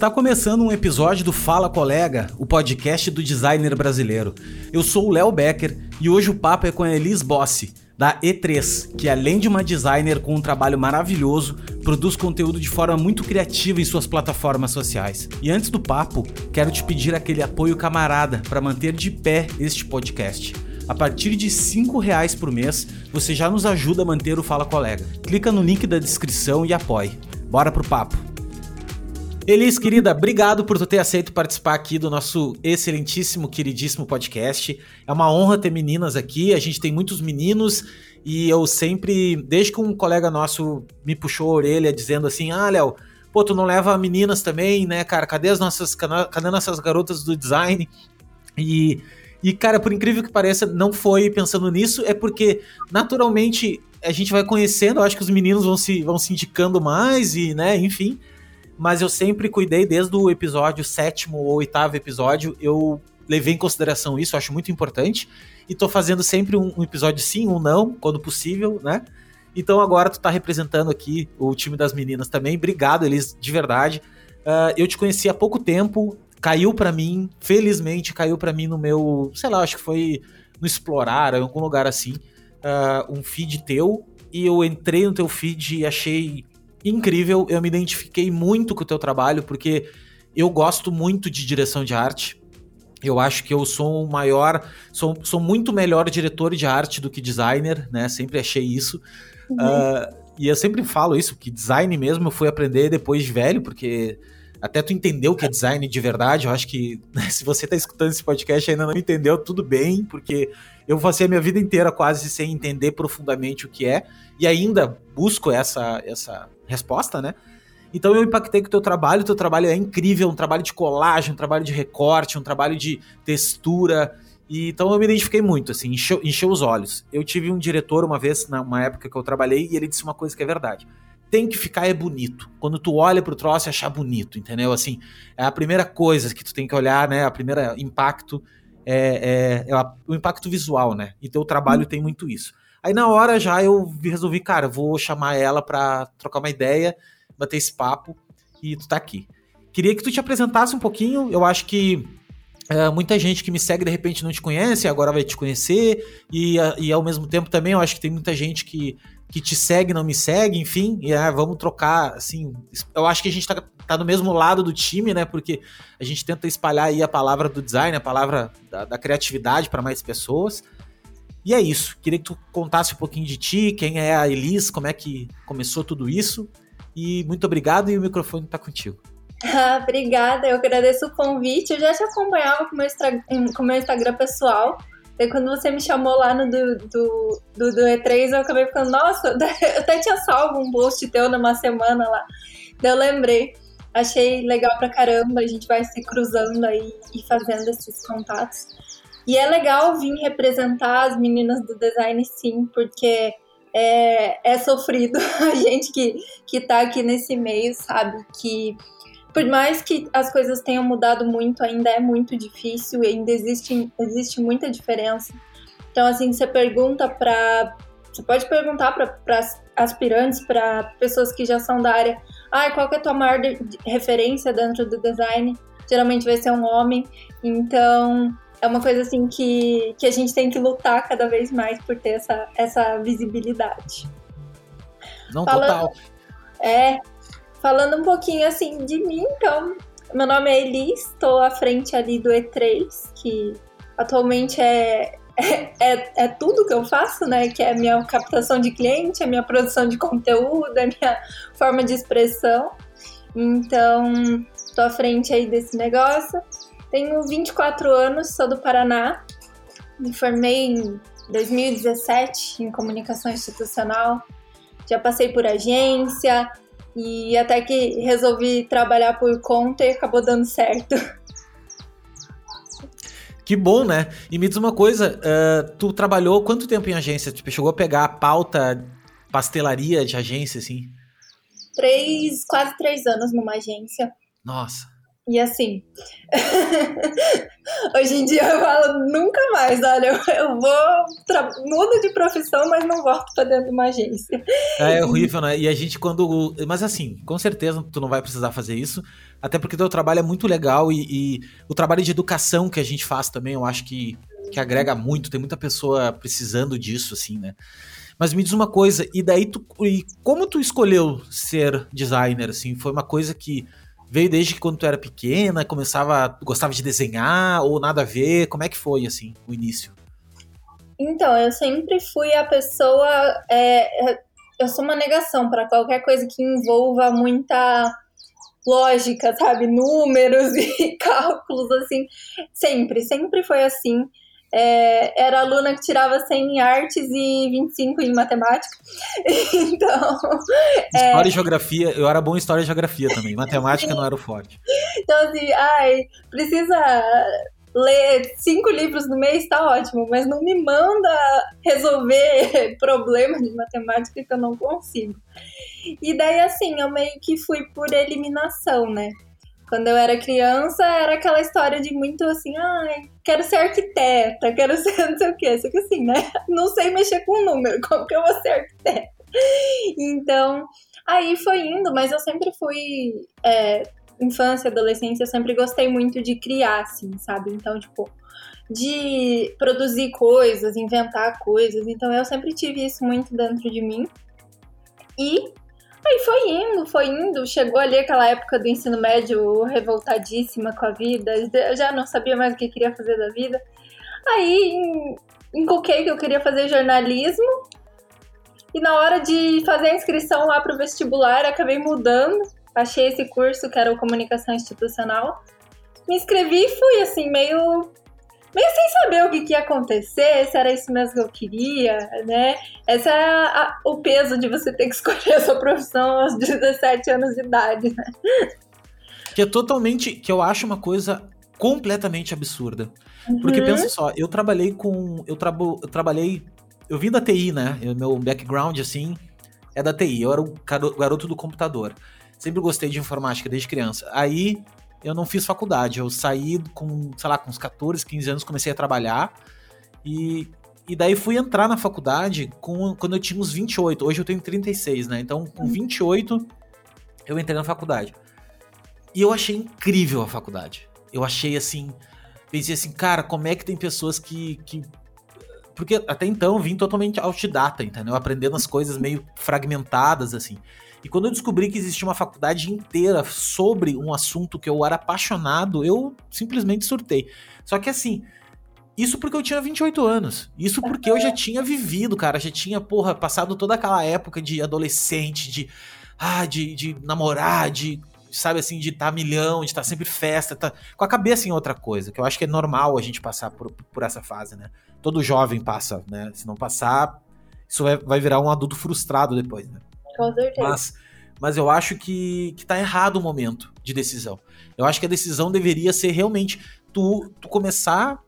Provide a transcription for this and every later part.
Está começando um episódio do Fala Colega, o podcast do designer brasileiro. Eu sou o Léo Becker e hoje o papo é com a Elis Bossi, da E3, que além de uma designer com um trabalho maravilhoso, produz conteúdo de forma muito criativa em suas plataformas sociais. E antes do papo, quero te pedir aquele apoio camarada para manter de pé este podcast. A partir de R$ reais por mês, você já nos ajuda a manter o Fala Colega. Clica no link da descrição e apoie. Bora pro papo! Elis, querida, obrigado por tu ter aceito participar aqui do nosso excelentíssimo, queridíssimo podcast. É uma honra ter meninas aqui. A gente tem muitos meninos e eu sempre, desde que um colega nosso me puxou a orelha dizendo assim: "Ah, Léo, pô, tu não leva meninas também, né, cara? Cadê as nossas cadê nossas garotas do design?" E e cara, por incrível que pareça, não foi pensando nisso, é porque naturalmente a gente vai conhecendo, eu acho que os meninos vão se vão se indicando mais e, né, enfim mas eu sempre cuidei desde o episódio sétimo ou oitavo episódio, eu levei em consideração isso, acho muito importante. E tô fazendo sempre um, um, episódio sim, um não, quando possível, né? Então agora tu tá representando aqui o time das meninas também. Obrigado, Elis, de verdade. Uh, eu te conheci há pouco tempo, caiu para mim, felizmente caiu para mim no meu, sei lá, acho que foi no Explorar, em algum lugar assim, uh, um feed teu. E eu entrei no teu feed e achei incrível. Eu me identifiquei muito com o teu trabalho, porque eu gosto muito de direção de arte. Eu acho que eu sou o maior, sou, sou muito melhor diretor de arte do que designer, né? Sempre achei isso. Uhum. Uh, e eu sempre falo isso, que design mesmo eu fui aprender depois de velho, porque até tu entender o que é design de verdade, eu acho que né, se você tá escutando esse podcast e ainda não entendeu, tudo bem, porque eu passei a minha vida inteira quase sem entender profundamente o que é, e ainda busco essa, essa resposta, né? Então eu impactei com o teu trabalho, o teu trabalho é incrível, um trabalho de colagem, um trabalho de recorte, um trabalho de textura. E, então eu me identifiquei muito, assim, encheu, encheu os olhos. Eu tive um diretor uma vez, numa época que eu trabalhei, e ele disse uma coisa que é verdade. Tem que ficar é bonito. Quando tu olha pro troço e achar bonito, entendeu? Assim, é a primeira coisa que tu tem que olhar, né? A primeira impacto é, é, é o impacto visual, né? E teu trabalho tem muito isso. Aí na hora já eu resolvi, cara, vou chamar ela pra trocar uma ideia, bater esse papo e tu tá aqui. Queria que tu te apresentasse um pouquinho, eu acho que é, muita gente que me segue de repente não te conhece, agora vai te conhecer, e, e ao mesmo tempo também eu acho que tem muita gente que, que te segue, não me segue, enfim, e é, vamos trocar, assim, eu acho que a gente tá, tá no mesmo lado do time, né, porque a gente tenta espalhar aí a palavra do design, a palavra da, da criatividade para mais pessoas, e é isso. Queria que tu contasse um pouquinho de ti, quem é a Elis, como é que começou tudo isso. E muito obrigado e o microfone está contigo. Ah, obrigada, eu agradeço o convite. Eu já te acompanhava com o meu, Instagram pessoal. E quando você me chamou lá no do, do, do, do, E3, eu acabei ficando, nossa, eu até tinha salvo um post teu numa semana lá. Daí eu lembrei. Achei legal pra caramba, a gente vai se cruzando aí e fazendo esses contatos. E é legal vir representar as meninas do design, sim, porque é, é sofrido. A gente que, que tá aqui nesse meio sabe que, por mais que as coisas tenham mudado muito, ainda é muito difícil ainda existe, existe muita diferença. Então, assim, você pergunta para. Você pode perguntar para aspirantes, para pessoas que já são da área, ah, qual que é a tua maior referência dentro do design? Geralmente vai ser um homem. Então, é uma coisa assim que, que a gente tem que lutar cada vez mais por ter essa, essa visibilidade. Não, falando, total. É, falando um pouquinho assim de mim, então, meu nome é Elis, estou à frente ali do E3, que atualmente é, é, é, é, tudo que eu faço, né? Que é a minha captação de cliente, a minha produção de conteúdo, a minha forma de expressão. Então, estou à frente aí desse negócio. Tenho 24 anos, sou do Paraná. Me formei em 2017 em comunicação institucional. Já passei por agência e até que resolvi trabalhar por conta e acabou dando certo. Que bom, né? E me diz uma coisa, uh, tu trabalhou quanto tempo em agência? Tipo, chegou a pegar a pauta pastelaria de agência, assim? Três, quase três anos numa agência. Nossa. E assim, hoje em dia eu falo nunca mais, olha, eu, vou, mudo de profissão, mas não volto pra dentro de uma agência. É, é horrível, né? E a gente quando, mas assim, com certeza tu não vai precisar fazer isso, até porque teu trabalho é muito legal e, e o trabalho de educação que a gente faz também, eu acho que, que agrega muito, tem muita pessoa precisando disso, assim, né? Mas me diz uma coisa, e daí tu, e como tu escolheu ser designer, assim, foi uma coisa que Veio desde que quando tu era pequena, começava, gostava de desenhar ou nada a ver? Como é que foi, assim, o início? Então, eu sempre fui a pessoa. É, é eu sou uma negação para qualquer coisa que envolva muita lógica, sabe? Números e cálculos, assim. Sempre, sempre foi assim é, era aluna que tirava 100 em artes e 25 em matemática. Então. É, história é... e geografia, eu era bom em história e geografia também. Matemática não era o forte. Então, assim, ai, precisa ler cinco livros no mês, tá ótimo, mas não me manda resolver problemas de matemática que eu não consigo. E daí, assim, eu meio que fui por eliminação, né? Quando eu era criança, era aquela história de muito assim, ai, quero ser arquiteta, quero ser não sei o quê. Só que assim, né? Não sei mexer com número, como que eu vou ser arquiteta? Então, aí foi indo, mas eu sempre fui. É, infância, adolescência, eu sempre gostei muito de criar, assim, sabe? Então, tipo, de produzir coisas, inventar coisas. Então, eu sempre tive isso muito dentro de mim. E Aí foi indo, foi indo, chegou ali aquela época do ensino médio revoltadíssima com a vida, eu já não sabia mais o que queria fazer da vida. Aí encoquei que eu queria fazer jornalismo, e na hora de fazer a inscrição lá para o vestibular, acabei mudando, achei esse curso que era o Comunicação Institucional, me inscrevi e fui assim, meio meio sem saber o que, que, ia acontecer, se era isso mesmo que eu queria, né? Esse é a, o peso de você ter que escolher a sua profissão aos 17 anos de idade, né? Que é totalmente, que eu acho uma coisa completamente absurda. Uhum. Porque pensa só, eu trabalhei com, eu, trabo, eu trabalhei, eu vim da TI, né? O meu background, assim, é da TI, eu era o garoto do computador. Sempre gostei de informática desde criança. Aí eu não fiz faculdade. Eu saí com, sei lá, com uns 14, 15 anos, comecei a trabalhar. E, e daí fui entrar na faculdade com, quando eu tinha uns 28. Hoje eu tenho 36, né? Então, com 28, uhum. eu entrei na faculdade. E eu achei incrível a faculdade. Eu achei assim. Pensei assim, cara, como é que tem pessoas que. que... Porque até então eu vim totalmente autodidata, entendeu? Aprendendo as coisas meio fragmentadas, assim. E quando eu descobri que existia uma faculdade inteira sobre um assunto que eu era apaixonado, eu simplesmente surtei. Só que assim, isso porque eu tinha 28 anos. Isso porque eu já tinha vivido, cara. Já tinha, porra, passado toda aquela época de adolescente, de. Ah, de, de namorar, de. Sabe assim, de estar tá milhão, de estar tá sempre festa, tá com a cabeça em outra coisa, que eu acho que é normal a gente passar por, por essa fase, né? Todo jovem passa, né? Se não passar, isso vai, vai virar um adulto frustrado depois, né? Com certeza. Mas, mas eu acho que, que tá errado o momento de decisão. Eu acho que a decisão deveria ser realmente tu, tu começar a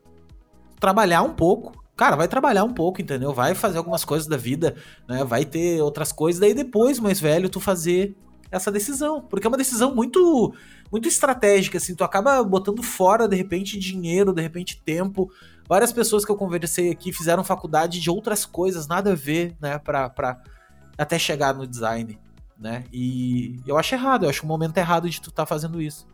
trabalhar um pouco. Cara, vai trabalhar um pouco, entendeu? Vai fazer algumas coisas da vida, né? Vai ter outras coisas, daí depois, mais velho, tu fazer essa decisão. Porque é uma decisão muito muito estratégica, assim, tu acaba botando fora, de repente, dinheiro, de repente, tempo. Várias pessoas que eu conversei aqui fizeram faculdade de outras coisas, nada a ver, né, pra, pra, até chegar no design, né? E eu acho errado, eu acho o momento errado de tu estar tá fazendo isso.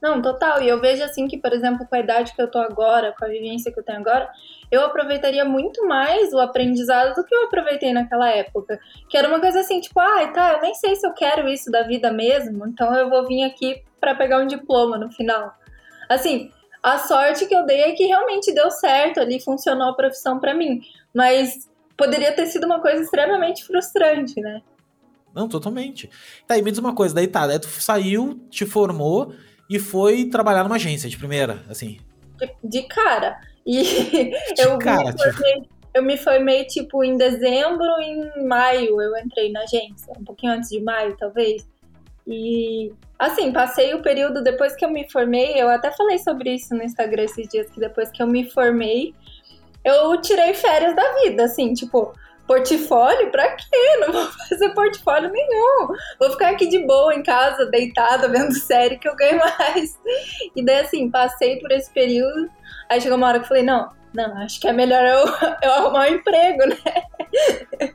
Não, total. E eu vejo assim que, por exemplo, com a idade que eu tô agora, com a vivência que eu tenho agora, eu aproveitaria muito mais o aprendizado do que eu aproveitei naquela época. Que era uma coisa assim, tipo, ai, ah, tá, eu nem sei se eu quero isso da vida mesmo, então eu vou vir aqui para pegar um diploma no final. Assim, a sorte que eu dei é que realmente deu certo ali, funcionou a profissão para mim. Mas poderia ter sido uma coisa extremamente frustrante, né? Não, totalmente. Tá, e me diz uma coisa, daí tá, daí tu saiu, te formou e foi trabalhar numa agência de primeira, assim. De, de cara. E de eu, cara, me formei, tipo... eu me formei, tipo, em dezembro, em maio eu entrei na agência, um pouquinho antes de maio, talvez. E, assim, passei o período depois que eu me formei, eu até falei sobre isso no Instagram esses dias, que depois que eu me formei, eu tirei férias da vida, assim, tipo, Portfólio? Pra quê? Não vou fazer portfólio nenhum. Vou ficar aqui de boa em casa, deitada, vendo série que eu ganho mais. E daí, assim, passei por esse período. Aí chegou uma hora que eu falei: não, não, acho que é melhor eu, eu arrumar um emprego, né?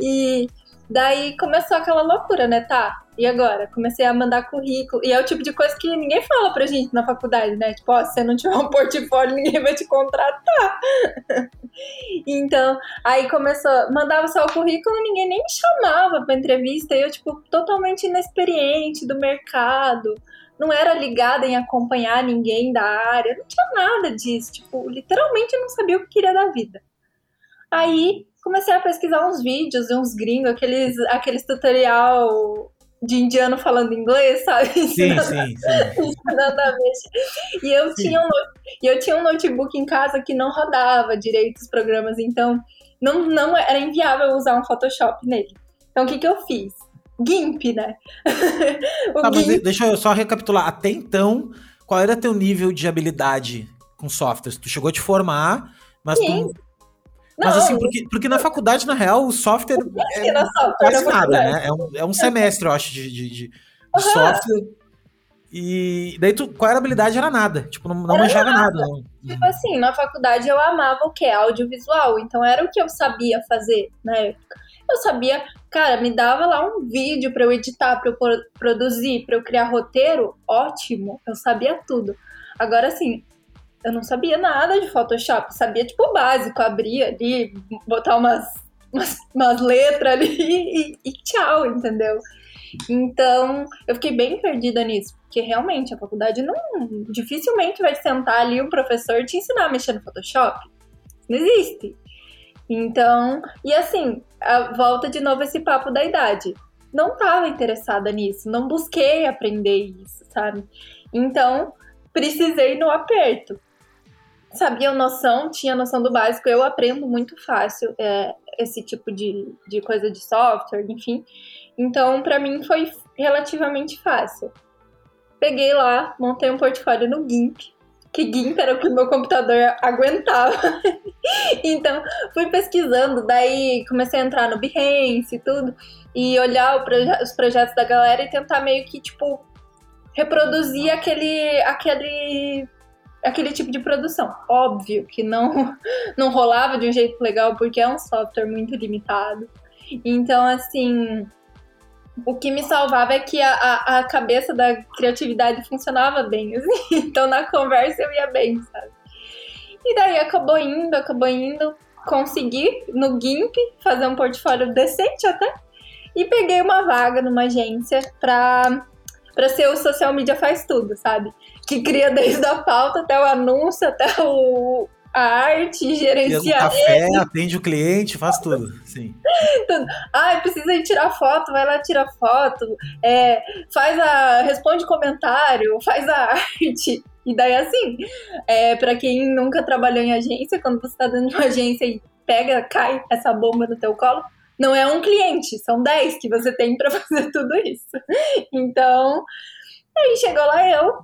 E daí começou aquela loucura, né? Tá, e agora? Comecei a mandar currículo. E é o tipo de coisa que ninguém fala pra gente na faculdade, né? Tipo, ó, se você não tiver um portfólio, ninguém vai te contratar. então, aí começou, mandava só o currículo, ninguém nem me chamava pra entrevista. E eu, tipo, totalmente inexperiente do mercado. Não era ligada em acompanhar ninguém da área. Não tinha nada disso. Tipo, literalmente não sabia o que queria da vida. Aí comecei a pesquisar uns vídeos de uns gringos, aqueles, aqueles tutorial de indiano falando inglês, sabe? Sim, sim, sim. A. E eu, tinha um, e eu tinha um notebook em casa que não rodava direito os programas, então não, não era inviável usar um Photoshop nele. Então o que, que eu fiz? GIMP, né? tá, GIMP... deixa eu só recapitular. Até então, qual era teu nível de habilidade com softwares? Tu chegou a te formar, mas Sim. tu mas assim, porque, porque na faculdade, na real, o software é, é quase nada, né? É um, é um semestre, eu acho, de, de, de, uhum. software. E daí, tu, qual era a habilidade? Era nada. Tipo, não, não manjava nada. nada não. Tipo assim, na faculdade eu amava o que? Audiovisual. Então era o que eu sabia fazer na época. Eu sabia, cara, me dava lá um vídeo para eu editar, para eu produzir, para eu criar roteiro, ótimo. Eu sabia tudo. Agora, assim, eu não sabia nada de Photoshop, sabia tipo o básico, abrir ali, botar umas, umas, umas letras ali e, e, tchau, entendeu? Então, eu fiquei bem perdida nisso, porque realmente a faculdade não dificilmente vai sentar ali um professor te ensinar a mexer no Photoshop. Não existe. Então, e assim, volta de novo esse papo da idade. Não estava interessada nisso, não busquei aprender isso, sabe? Então, precisei no aperto sabia noção, tinha noção do básico. Eu aprendo muito fácil é, esse tipo de, de coisa de software, enfim. Então, para mim foi relativamente fácil. Peguei lá, montei um portfólio no GIMP, que GIMP era o que meu computador aguentava. então, fui pesquisando, daí comecei a entrar no Behance e tudo, e olhar proje os projetos da galera e tentar meio que, tipo, reproduzir aquele, aquele aquele tipo de produção. Óbvio que não, não rolava de um jeito legal, porque é um software muito limitado. Então, assim, o que me salvava é que a, a, a cabeça da criatividade funcionava bem. Assim. Então, na conversa eu ia bem, sabe? E daí acabou indo, acabou indo. Consegui no GIMP fazer um portfólio decente até. E peguei uma vaga numa agência para para ser o social media faz tudo, sabe? Que cria desde a pauta até o anúncio, até o, a arte, gerencia. O café, ele. atende o cliente, faz tudo. Sim. tudo. Ah, precisa ir tirar foto, vai lá tirar foto. É, faz a. responde comentário, faz a arte. E daí, assim, é, para quem nunca trabalhou em agência, quando você tá dentro de uma agência e pega, cai essa bomba no teu colo, não é um cliente, são 10 que você tem para fazer tudo isso. Então, aí chegou lá eu.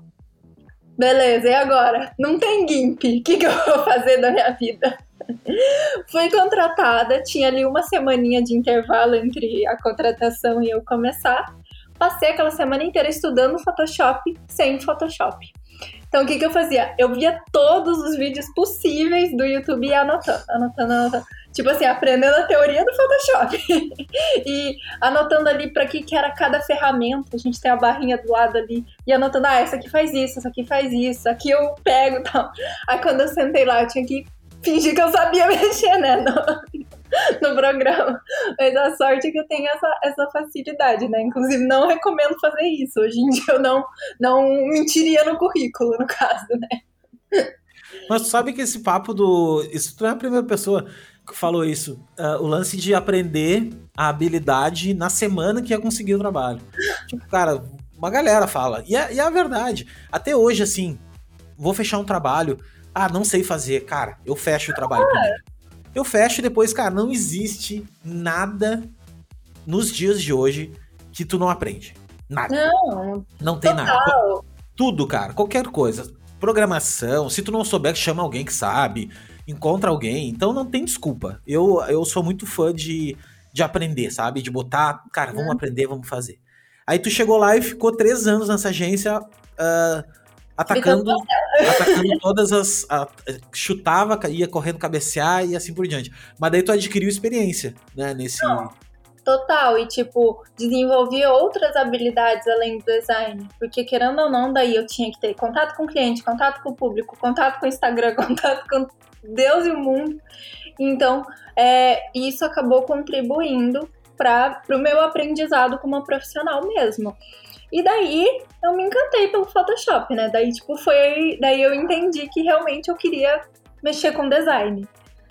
Beleza, e agora? Não tem GIMP. O que, que eu vou fazer da minha vida? Fui contratada, tinha ali uma semaninha de intervalo entre a contratação e eu começar. Passei aquela semana inteira estudando Photoshop sem Photoshop. Então o que, que eu fazia? Eu via todos os vídeos possíveis do YouTube e anotando, anotando, anotando. Tipo assim, aprendendo a teoria do Photoshop. e anotando ali para que, que era cada ferramenta. A gente tem a barrinha do lado ali. E anotando, ah, essa aqui faz isso, essa aqui faz isso, aqui eu pego e tal. Aí quando eu sentei lá, eu tinha que fingir que eu sabia mexer, né? No, no programa. Mas a sorte é que eu tenho essa, essa facilidade, né? Inclusive, não recomendo fazer isso. Hoje em dia eu não, não mentiria no currículo, no caso, né? Mas sabe que esse papo do. Isso não é a primeira pessoa falou isso. Uh, o lance de aprender a habilidade na semana que ia conseguir o trabalho. Tipo, cara, uma galera fala. E é, e é a verdade. Até hoje, assim, vou fechar um trabalho. Ah, não sei fazer. Cara, eu fecho o trabalho primeiro. Eu fecho e depois, cara, não existe nada nos dias de hoje que tu não aprende. Nada. Não. Não tem total. nada. Tudo, cara. Qualquer coisa. Programação. Se tu não souber, chama alguém que sabe encontra alguém, então não tem desculpa. Eu, eu sou muito fã de, de aprender, sabe? De botar, cara, vamos uhum. aprender, vamos fazer. Aí tu chegou lá e ficou três anos nessa agência uh, atacando, atacando todas as. A, chutava, ia correndo cabecear e assim por diante. Mas daí tu adquiriu experiência, né? Nesse. Não, total. E, tipo, desenvolvi outras habilidades além do design. Porque, querendo ou não, daí eu tinha que ter contato com o cliente, contato com o público, contato com o Instagram, contato com Deus e o mundo. Então, é, isso acabou contribuindo para o meu aprendizado como profissional mesmo. E daí eu me encantei pelo Photoshop, né? Daí, tipo, foi. Daí eu entendi que realmente eu queria mexer com design.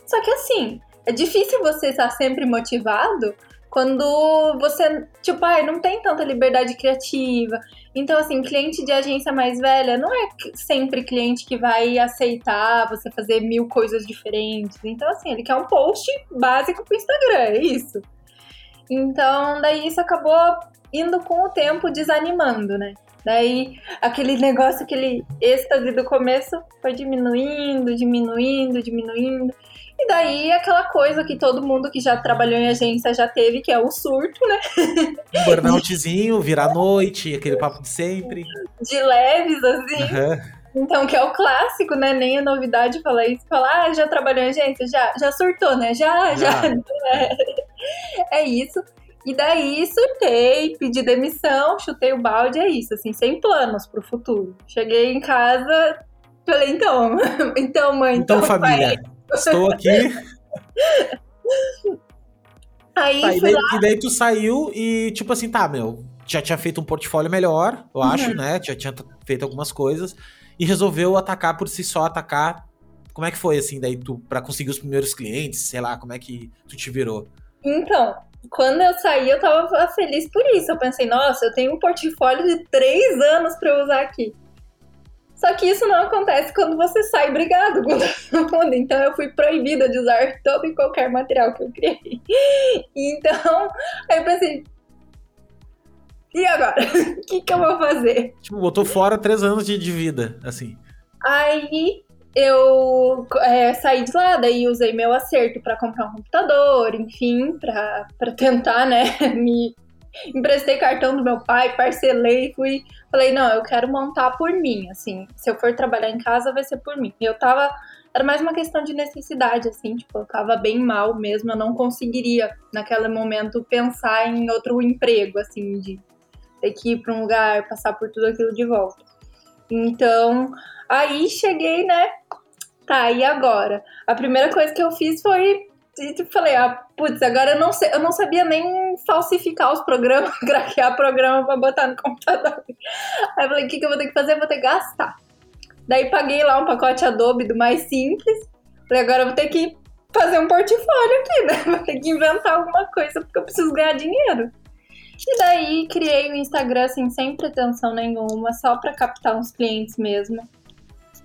Só que assim, é difícil você estar sempre motivado quando você, tipo, ai, não tem tanta liberdade criativa. Então, assim, cliente de agência mais velha não é sempre cliente que vai aceitar você fazer mil coisas diferentes. Então, assim, ele quer um post básico pro Instagram, é isso. Então, daí isso acabou indo com o tempo desanimando, né? Daí aquele negócio, aquele êxtase do começo foi diminuindo, diminuindo, diminuindo. E daí aquela coisa que todo mundo que já trabalhou em agência já teve, que é o surto, né? Um burnoutzinho, virar noite, aquele papo de sempre. De leves, assim. Uhum. Então, que é o clássico, né? Nem é novidade falar isso. Falar, ah, já trabalhou em agência? Já, já surtou, né? Já, já. já. É, é isso. E daí surtei, pedi demissão, chutei o balde, é isso, assim, sem planos pro futuro. Cheguei em casa, falei, então, então, mãe, então, então família, pai. Estou aqui. Aí, tá, e, daí, e, daí, tu saiu e, tipo assim, tá, meu, já tinha feito um portfólio melhor, eu uhum. acho, né? Já tinha feito algumas coisas e resolveu atacar por si só, atacar. Como é que foi, assim, daí tu, pra conseguir os primeiros clientes, sei lá, como é que tu te virou? Então, quando eu saí, eu tava feliz por isso. Eu pensei, nossa, eu tenho um portfólio de três anos para eu usar aqui. Só que isso não acontece quando você sai brigado com todo mundo. Então eu fui proibida de usar todo e qualquer material que eu criei. Então, aí eu pensei. E agora? O que, que eu vou fazer? Tipo, botou fora três anos de, de vida, assim. Aí eu é, saí de lá, daí usei meu acerto para comprar um computador, enfim, para tentar, né, me emprestei cartão do meu pai, parcelei, fui, falei, não, eu quero montar por mim, assim, se eu for trabalhar em casa vai ser por mim. Eu tava, era mais uma questão de necessidade, assim, tipo, eu tava bem mal mesmo, eu não conseguiria naquele momento pensar em outro emprego, assim, de ter que ir para um lugar, passar por tudo aquilo de volta. Então, Aí cheguei, né? Tá, e agora? A primeira coisa que eu fiz foi falei, ah, putz, agora eu não sei, eu não sabia nem falsificar os programas, craquear programa para botar no computador. Aí eu falei, o que, que eu vou ter que fazer? Eu vou ter que gastar. Daí paguei lá um pacote Adobe do mais simples. Falei, agora eu vou ter que fazer um portfólio aqui, né? Vou ter que inventar alguma coisa porque eu preciso ganhar dinheiro. E daí criei o um Instagram assim, sem pretensão nenhuma, só para captar uns clientes mesmo.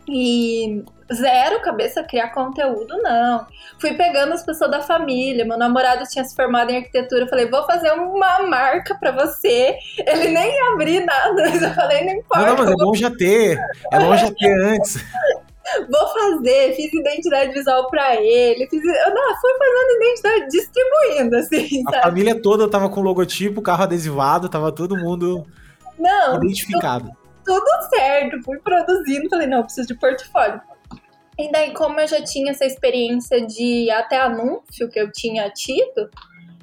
E zero cabeça criar conteúdo, não. Fui pegando as pessoas da família. Meu namorado tinha se formado em arquitetura. Eu falei, vou fazer uma marca para você. Ele nem ia abrir nada, mas eu falei, não importa. Não, não mas é bom já ter. É bom já ter antes. Vou fazer, fiz identidade visual para ele, fiz, eu não, fui fazendo identidade, distribuindo, assim. A sabe? família toda tava com logotipo, carro adesivado, tava todo mundo não, identificado tudo certo, fui produzindo, falei, não, preciso de portfólio. E daí, como eu já tinha essa experiência de até anúncio que eu tinha tido,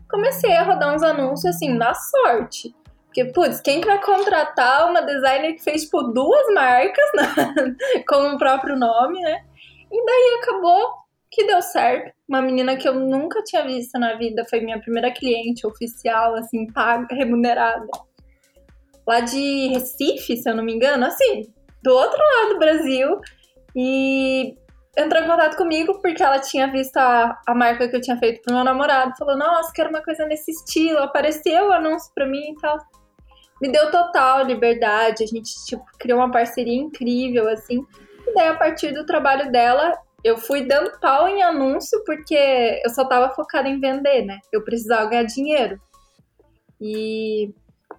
comecei a rodar uns anúncios assim, na sorte. Porque, putz, quem que vai contratar uma designer que fez, tipo, duas marcas né? com o próprio nome, né? E daí acabou que deu certo. Uma menina que eu nunca tinha visto na vida foi minha primeira cliente oficial, assim, paga, remunerada lá de Recife, se eu não me engano, assim, do outro lado do Brasil. E entrou em contato comigo porque ela tinha visto a, a marca que eu tinha feito pro meu namorado. Falou, nossa, quero uma coisa nesse estilo. Apareceu o anúncio pra mim e tal. Me deu total liberdade. A gente, tipo, criou uma parceria incrível, assim. E daí, a partir do trabalho dela, eu fui dando pau em anúncio porque eu só tava focada em vender, né? Eu precisava ganhar dinheiro. E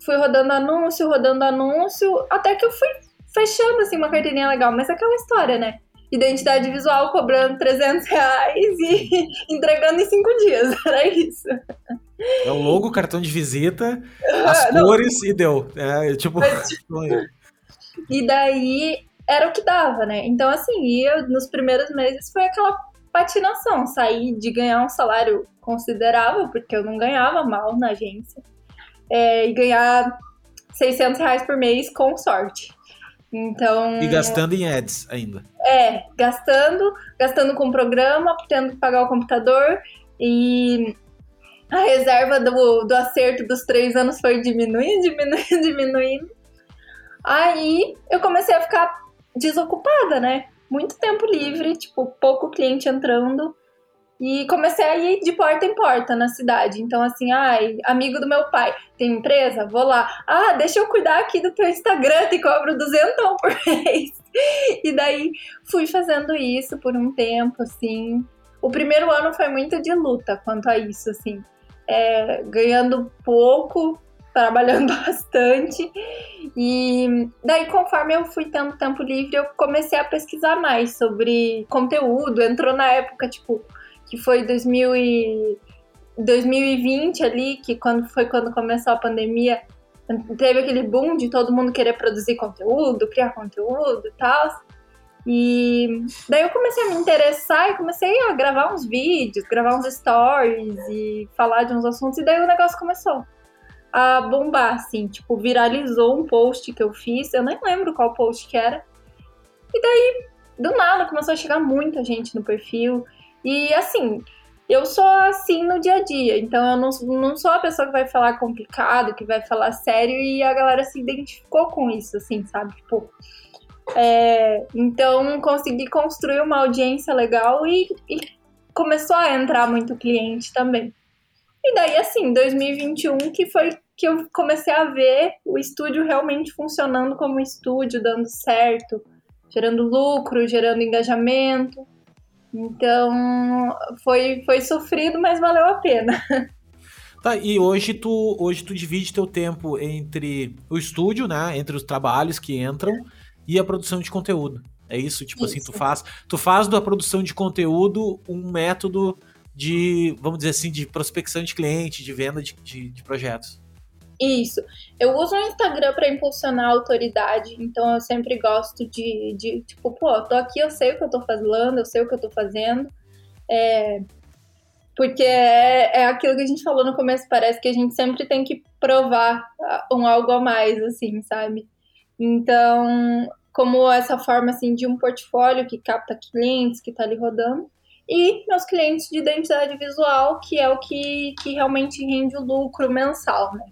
fui rodando anúncio, rodando anúncio, até que eu fui fechando assim uma carteirinha legal. Mas é aquela história, né? identidade visual cobrando 300 reais e entregando em cinco dias. Era isso. É o logo, cartão de visita, as Não. cores e deu. É, tipo. e daí era o que dava, né? Então, assim, eu, nos primeiros meses foi aquela patinação. Saí de ganhar um salário considerável, porque eu não ganhava mal na agência, é, e ganhar 600 reais por mês com sorte. Então. E gastando em ads ainda. É, gastando, gastando com o programa, tendo que pagar o computador e a reserva do, do acerto dos três anos foi diminuindo, diminuindo, diminuindo. Aí eu comecei a ficar desocupada, né? Muito tempo livre, tipo, pouco cliente entrando. E comecei a ir de porta em porta na cidade. Então, assim, ai, amigo do meu pai, tem empresa? Vou lá. Ah, deixa eu cuidar aqui do teu Instagram, te cobro duzentão por mês. E daí fui fazendo isso por um tempo, assim. O primeiro ano foi muito de luta quanto a isso, assim. É, ganhando pouco, trabalhando bastante. E daí, conforme eu fui tendo tempo livre, eu comecei a pesquisar mais sobre conteúdo. Entrou na época, tipo, que foi 2000 e 2020 ali, que quando foi quando começou a pandemia, teve aquele boom de todo mundo querer produzir conteúdo, criar conteúdo e tal. E daí eu comecei a me interessar e comecei a gravar uns vídeos, gravar uns stories e falar de uns assuntos, e daí o negócio começou a bombar, assim, tipo, viralizou um post que eu fiz, eu nem lembro qual post que era. E daí, do nada, começou a chegar muita gente no perfil. E assim, eu sou assim no dia a dia, então eu não, não sou a pessoa que vai falar complicado, que vai falar sério, e a galera se identificou com isso, assim, sabe? Tipo. É, então consegui construir uma audiência legal e, e começou a entrar muito cliente também. E daí, assim, 2021 que foi que eu comecei a ver o estúdio realmente funcionando como estúdio, dando certo, gerando lucro, gerando engajamento. Então, foi, foi sofrido, mas valeu a pena. Tá, e hoje tu, hoje tu divide teu tempo entre o estúdio, né, entre os trabalhos que entram e a produção de conteúdo. É isso, tipo isso. assim, tu faz, tu faz da produção de conteúdo um método de, vamos dizer assim, de prospecção de cliente, de venda de, de, de projetos. Isso. Eu uso o Instagram para impulsionar a autoridade, então eu sempre gosto de, de, tipo, pô, tô aqui, eu sei o que eu tô fazendo, eu sei o que eu tô fazendo. É, porque é, é aquilo que a gente falou no começo, parece que a gente sempre tem que provar um algo a mais, assim, sabe? Então, como essa forma, assim, de um portfólio que capta clientes, que tá ali rodando, e meus clientes de identidade visual, que é o que, que realmente rende o lucro mensal, né?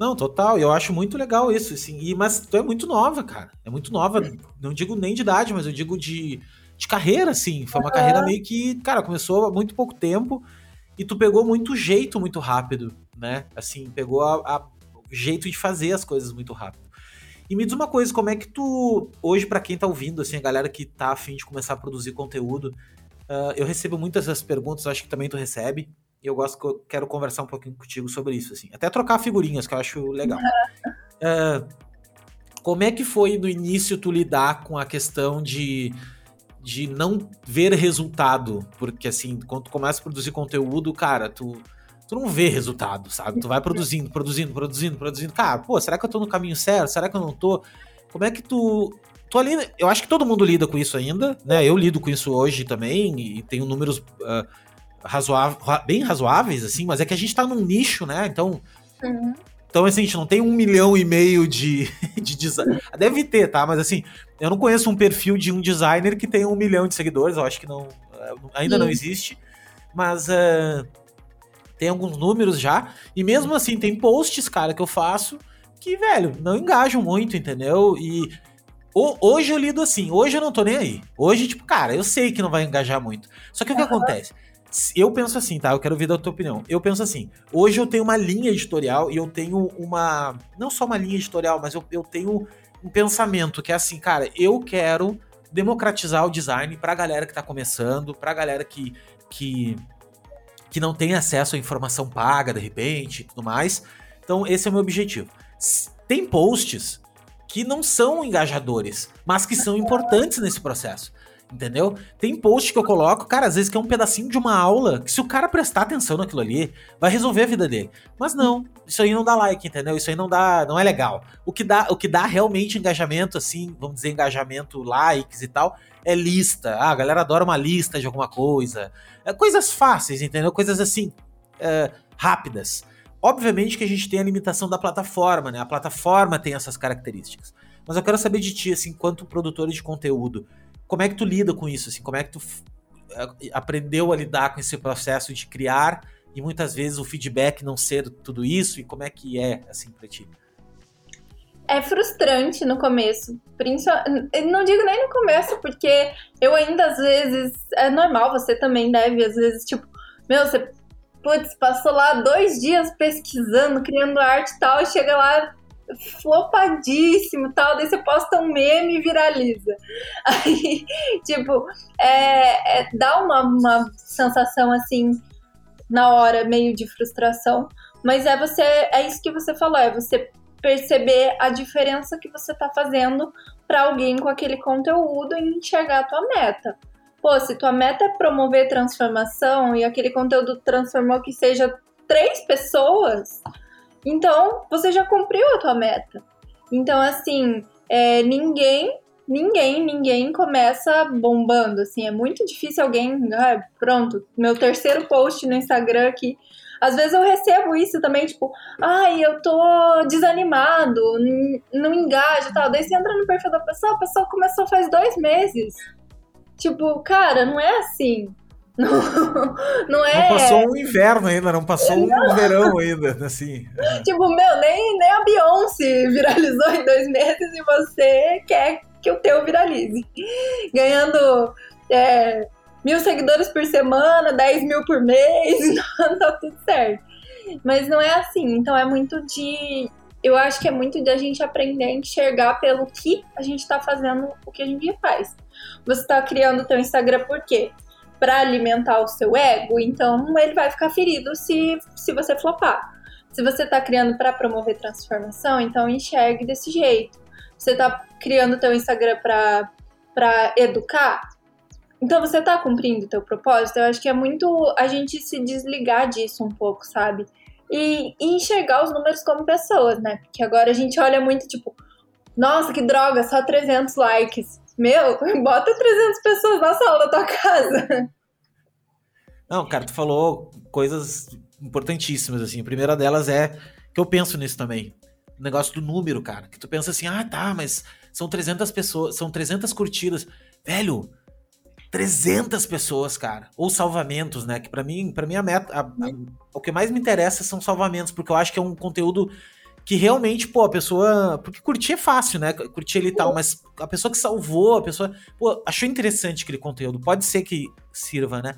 Não, total. Eu acho muito legal isso, assim. E, mas tu é muito nova, cara. É muito nova. Não digo nem de idade, mas eu digo de, de carreira, assim. Foi uma uhum. carreira meio que, cara, começou há muito pouco tempo e tu pegou muito jeito muito rápido, né? Assim, pegou a, a jeito de fazer as coisas muito rápido. E me diz uma coisa, como é que tu, hoje, para quem tá ouvindo, assim, a galera que tá afim de começar a produzir conteúdo, uh, eu recebo muitas dessas perguntas, acho que também tu recebe e eu gosto que eu quero conversar um pouquinho contigo sobre isso, assim. Até trocar figurinhas, que eu acho legal. uh, como é que foi no início tu lidar com a questão de, de não ver resultado? Porque, assim, quando tu começa a produzir conteúdo, cara, tu, tu não vê resultado, sabe? Tu vai produzindo, produzindo, produzindo, produzindo. Cara, pô, será que eu tô no caminho certo? Será que eu não tô? Como é que tu. Tu ali, eu acho que todo mundo lida com isso ainda, né? Eu lido com isso hoje também e tenho números uh, razoável, bem razoáveis, assim, mas é que a gente tá num nicho, né? Então. Uhum. Então, assim, a gente não tem um milhão e meio de, de design. Deve ter, tá? Mas assim, eu não conheço um perfil de um designer que tem um milhão de seguidores, eu acho que não. Eh, ainda Sim. não existe. Mas uh, tem alguns números já. E mesmo assim, tem posts, cara, que eu faço que, velho, não engajam muito, entendeu? E hoje eu lido assim, hoje eu não tô nem aí. Hoje, tipo, cara, eu sei que não vai engajar muito. Só que o que acontece? Eu penso assim, tá? Eu quero ouvir da tua opinião. Eu penso assim, hoje eu tenho uma linha editorial e eu tenho uma. Não só uma linha editorial, mas eu, eu tenho um pensamento que é assim, cara, eu quero democratizar o design pra galera que tá começando, pra galera que, que, que não tem acesso à informação paga de repente e tudo mais. Então, esse é o meu objetivo. Tem posts que não são engajadores, mas que são importantes nesse processo. Entendeu? Tem post que eu coloco, cara, às vezes que é um pedacinho de uma aula, que se o cara prestar atenção naquilo ali, vai resolver a vida dele. Mas não, isso aí não dá like, entendeu? Isso aí não dá, não é legal. O que dá, o que dá realmente engajamento, assim, vamos dizer, engajamento, likes e tal, é lista. Ah, a galera adora uma lista de alguma coisa. É, coisas fáceis, entendeu? Coisas assim, é, rápidas. Obviamente que a gente tem a limitação da plataforma, né? A plataforma tem essas características. Mas eu quero saber de ti, assim, enquanto produtor de conteúdo, como é que tu lida com isso? Assim, como é que tu eh, aprendeu a lidar com esse processo de criar e muitas vezes o feedback não ser tudo isso? E como é que é, assim, pra ti? É frustrante no começo. Não digo nem no começo, porque eu ainda às vezes. É normal, você também deve, às vezes, tipo, meu, você putz, passou lá dois dias pesquisando, criando arte e tal, e chega lá, flopadíssimo tal, daí você posta um meme e viraliza. Aí, tipo, é, é, dá uma, uma sensação assim, na hora, meio de frustração, mas é você, é isso que você falou, é você perceber a diferença que você tá fazendo para alguém com aquele conteúdo e enxergar a tua meta. Pô, se tua meta é promover transformação e aquele conteúdo transformou que seja três pessoas, então, você já cumpriu a tua meta. Então, assim, é, ninguém, ninguém, ninguém começa bombando, assim, é muito difícil alguém, ah, pronto, meu terceiro post no Instagram aqui, às vezes eu recebo isso também, tipo, ai, eu tô desanimado, não engaja e tal. Daí você entra no perfil da pessoa, a pessoa começou faz dois meses. Tipo, cara, não é assim. Não, não é. Não passou um inverno ainda, não passou não. um verão ainda, assim. Tipo, meu, nem, nem a Beyoncé viralizou em dois meses e você quer que o teu viralize. Ganhando é, mil seguidores por semana, 10 mil por mês, não, tá tudo certo. Mas não é assim, então é muito de. Eu acho que é muito de a gente aprender a enxergar pelo que a gente tá fazendo o que a gente faz. Você tá criando o teu Instagram por quê? Para alimentar o seu ego, então ele vai ficar ferido se, se você flopar. Se você está criando para promover transformação, então enxergue desse jeito. Você está criando teu Instagram para educar, então você está cumprindo o teu propósito. Eu acho que é muito a gente se desligar disso um pouco, sabe? E, e enxergar os números como pessoas, né? Porque agora a gente olha muito tipo, nossa, que droga, só 300 likes. Meu, bota 300 pessoas na sala da tua casa. Não, cara, tu falou coisas importantíssimas, assim. A primeira delas é que eu penso nisso também. O negócio do número, cara. Que tu pensa assim, ah, tá, mas são 300 pessoas, são 300 curtidas. Velho, 300 pessoas, cara. Ou salvamentos, né? Que para mim, para mim a meta, a, a, o que mais me interessa são salvamentos, porque eu acho que é um conteúdo que realmente, pô, a pessoa. Porque curtir é fácil, né? Curtir ele e tal, mas a pessoa que salvou, a pessoa. Pô, achou interessante aquele conteúdo. Pode ser que sirva, né?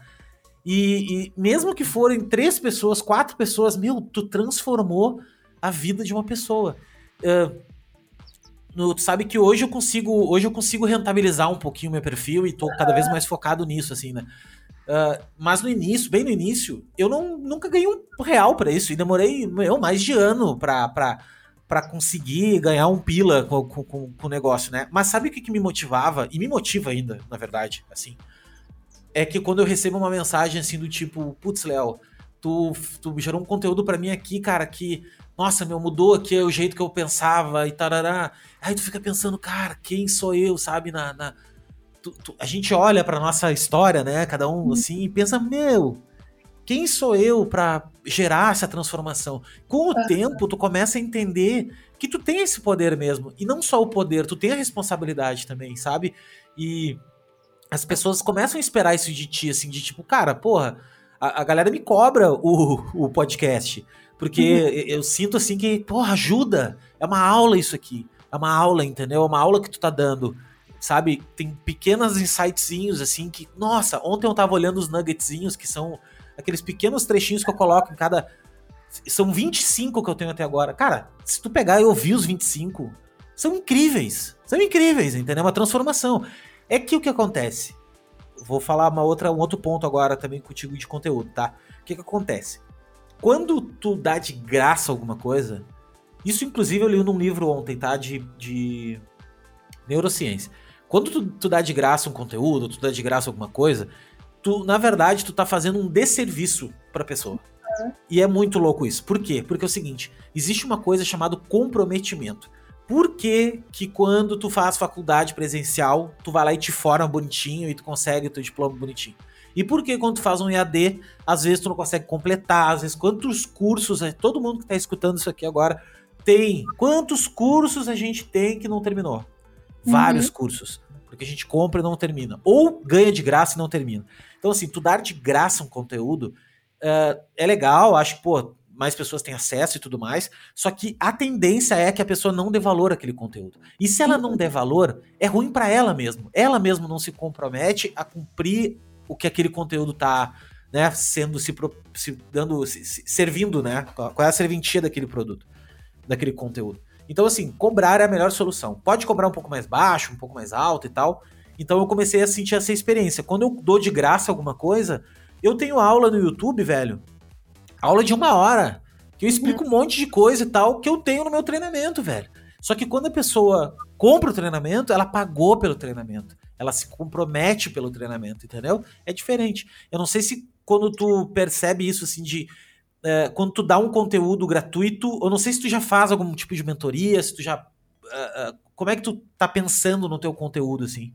E, e, mesmo que forem três pessoas, quatro pessoas, meu, tu transformou a vida de uma pessoa. Uh, no, tu sabe que hoje eu consigo hoje eu consigo rentabilizar um pouquinho meu perfil e tô cada vez mais focado nisso, assim, né? Uh, mas no início, bem no início, eu não, nunca ganhei um real para isso. E demorei meu, mais de ano pra, conseguir ganhar um pila com, com, com, com o negócio, né? Mas sabe o que, que me motivava? E me motiva ainda, na verdade, assim. É que quando eu recebo uma mensagem assim do tipo, putz, Léo, tu, tu gerou um conteúdo para mim aqui, cara, que, nossa, meu, mudou aqui o jeito que eu pensava e tarará. Aí tu fica pensando, cara, quem sou eu, sabe, na, na tu, tu, a gente olha para nossa história, né? Cada um uhum. assim, e pensa, meu, quem sou eu para gerar essa transformação? Com o tempo, tu começa a entender que tu tem esse poder mesmo. E não só o poder, tu tem a responsabilidade também, sabe? E as pessoas começam a esperar isso de ti, assim, de tipo, cara, porra, a, a galera me cobra o, o podcast. Porque uhum. eu sinto assim que, porra, ajuda. É uma aula isso aqui. É uma aula, entendeu? É uma aula que tu tá dando sabe? Tem pequenos insightzinhos, assim, que, nossa, ontem eu tava olhando os nuggetzinhos, que são aqueles pequenos trechinhos que eu coloco em cada. São 25 que eu tenho até agora. Cara, se tu pegar e ouvir os 25, são incríveis. São incríveis, entendeu? É uma transformação. É que o que acontece? Vou falar uma outra, um outro ponto agora também contigo de conteúdo, tá? O que que acontece? Quando tu dá de graça alguma coisa, Isso, inclusive, eu li num livro ontem, tá? De, de neurociência. Quando tu, tu dá de graça um conteúdo, tu dá de graça alguma coisa, tu, na verdade, tu tá fazendo um desserviço pra pessoa. E é muito louco isso. Por quê? Porque é o seguinte, existe uma coisa chamada comprometimento. Por que, que quando tu faz faculdade presencial, tu vai lá e te forma bonitinho e tu consegue o teu diploma bonitinho? E por que quando tu faz um EAD, às vezes tu não consegue completar, às vezes quantos cursos, é, todo mundo que está escutando isso aqui agora tem, quantos cursos a gente tem que não terminou? Vários uhum. cursos, porque a gente compra e não termina, ou ganha de graça e não termina. Então assim, tu dar de graça um conteúdo uh, é legal, acho que, pô, mais pessoas têm acesso e tudo mais. Só que a tendência é que a pessoa não dê valor àquele conteúdo. E se ela não der valor, é ruim para ela mesmo. Ela mesmo não se compromete a cumprir o que aquele conteúdo tá, né, sendo se, se dando, se, se, servindo, né? Qual é a serventia daquele produto, daquele conteúdo. Então, assim, cobrar é a melhor solução. Pode cobrar um pouco mais baixo, um pouco mais alto e tal. Então eu comecei a sentir essa experiência. Quando eu dou de graça alguma coisa, eu tenho aula no YouTube, velho. Aula de uma hora. Que eu explico um monte de coisa e tal que eu tenho no meu treinamento, velho. Só que quando a pessoa compra o treinamento, ela pagou pelo treinamento ela se compromete pelo treinamento, entendeu? É diferente. Eu não sei se quando tu percebe isso, assim, de. É, quando tu dá um conteúdo gratuito, eu não sei se tu já faz algum tipo de mentoria, se tu já. Uh, uh, como é que tu tá pensando no teu conteúdo, assim?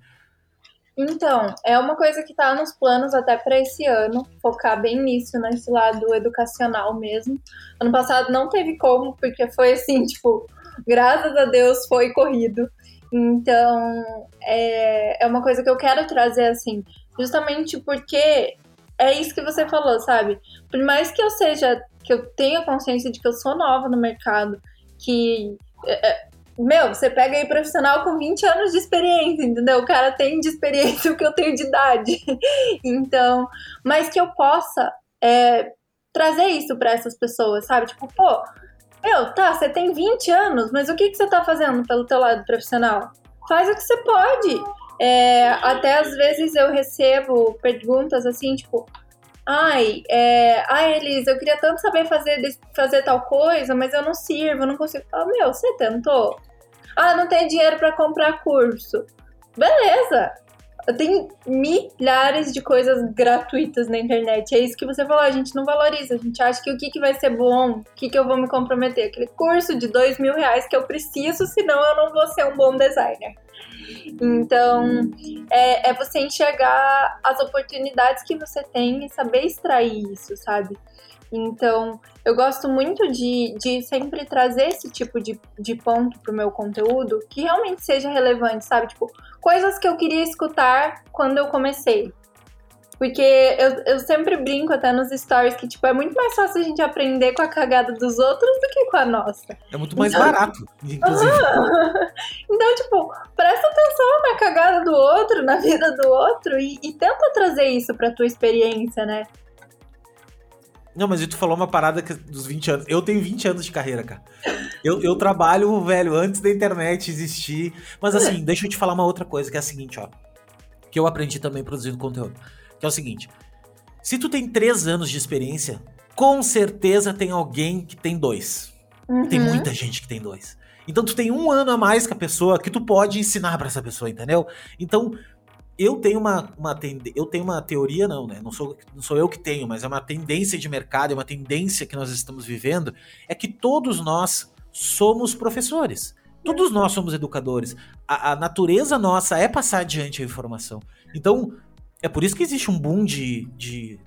Então, é uma coisa que tá nos planos até para esse ano, focar bem nisso, nesse lado educacional mesmo. Ano passado não teve como, porque foi assim, tipo, graças a Deus foi corrido. Então, é, é uma coisa que eu quero trazer assim, justamente porque é isso que você falou, sabe? Por mais que eu seja, que eu tenha consciência de que eu sou nova no mercado, que. É, é meu, você pega aí profissional com 20 anos de experiência, entendeu? O cara tem de experiência o que eu tenho de idade. então, mas que eu possa é, trazer isso para essas pessoas, sabe? Tipo, pô, meu, tá, você tem 20 anos, mas o que, que você tá fazendo pelo teu lado profissional? Faz o que você pode. É, até às vezes eu recebo perguntas assim, tipo, ai, é, ai, Elisa, eu queria tanto saber fazer, fazer tal coisa, mas eu não sirvo, eu não consigo. Ah, meu, você tentou? Ah, não tem dinheiro para comprar curso. Beleza, tem milhares de coisas gratuitas na internet. É isso que você falou, a gente não valoriza. A gente acha que o que, que vai ser bom, o que, que eu vou me comprometer. Aquele curso de dois mil reais que eu preciso, senão eu não vou ser um bom designer. Então, é, é você enxergar as oportunidades que você tem e saber extrair isso, sabe? Então, eu gosto muito de, de sempre trazer esse tipo de, de ponto pro meu conteúdo que realmente seja relevante, sabe? Tipo, coisas que eu queria escutar quando eu comecei. Porque eu, eu sempre brinco até nos stories que, tipo, é muito mais fácil a gente aprender com a cagada dos outros do que com a nossa. É muito mais então, barato, inclusive. então, tipo, presta atenção na cagada do outro, na vida do outro e, e tenta trazer isso pra tua experiência, né? Não, mas tu falou uma parada que, dos 20 anos. Eu tenho 20 anos de carreira, cara. Eu, eu trabalho, velho, antes da internet existir. Mas assim, deixa eu te falar uma outra coisa, que é a seguinte, ó. Que eu aprendi também produzindo conteúdo. Que é o seguinte. Se tu tem 3 anos de experiência, com certeza tem alguém que tem dois. Uhum. Tem muita gente que tem dois. Então tu tem um ano a mais que a pessoa que tu pode ensinar para essa pessoa, entendeu? Então eu tenho uma, uma tende... eu tenho uma teoria não, né? Não sou, não sou eu que tenho, mas é uma tendência de mercado, é uma tendência que nós estamos vivendo, é que todos nós somos professores. Todos nós somos educadores. A, a natureza nossa é passar adiante a informação. Então, é por isso que existe um boom de, de,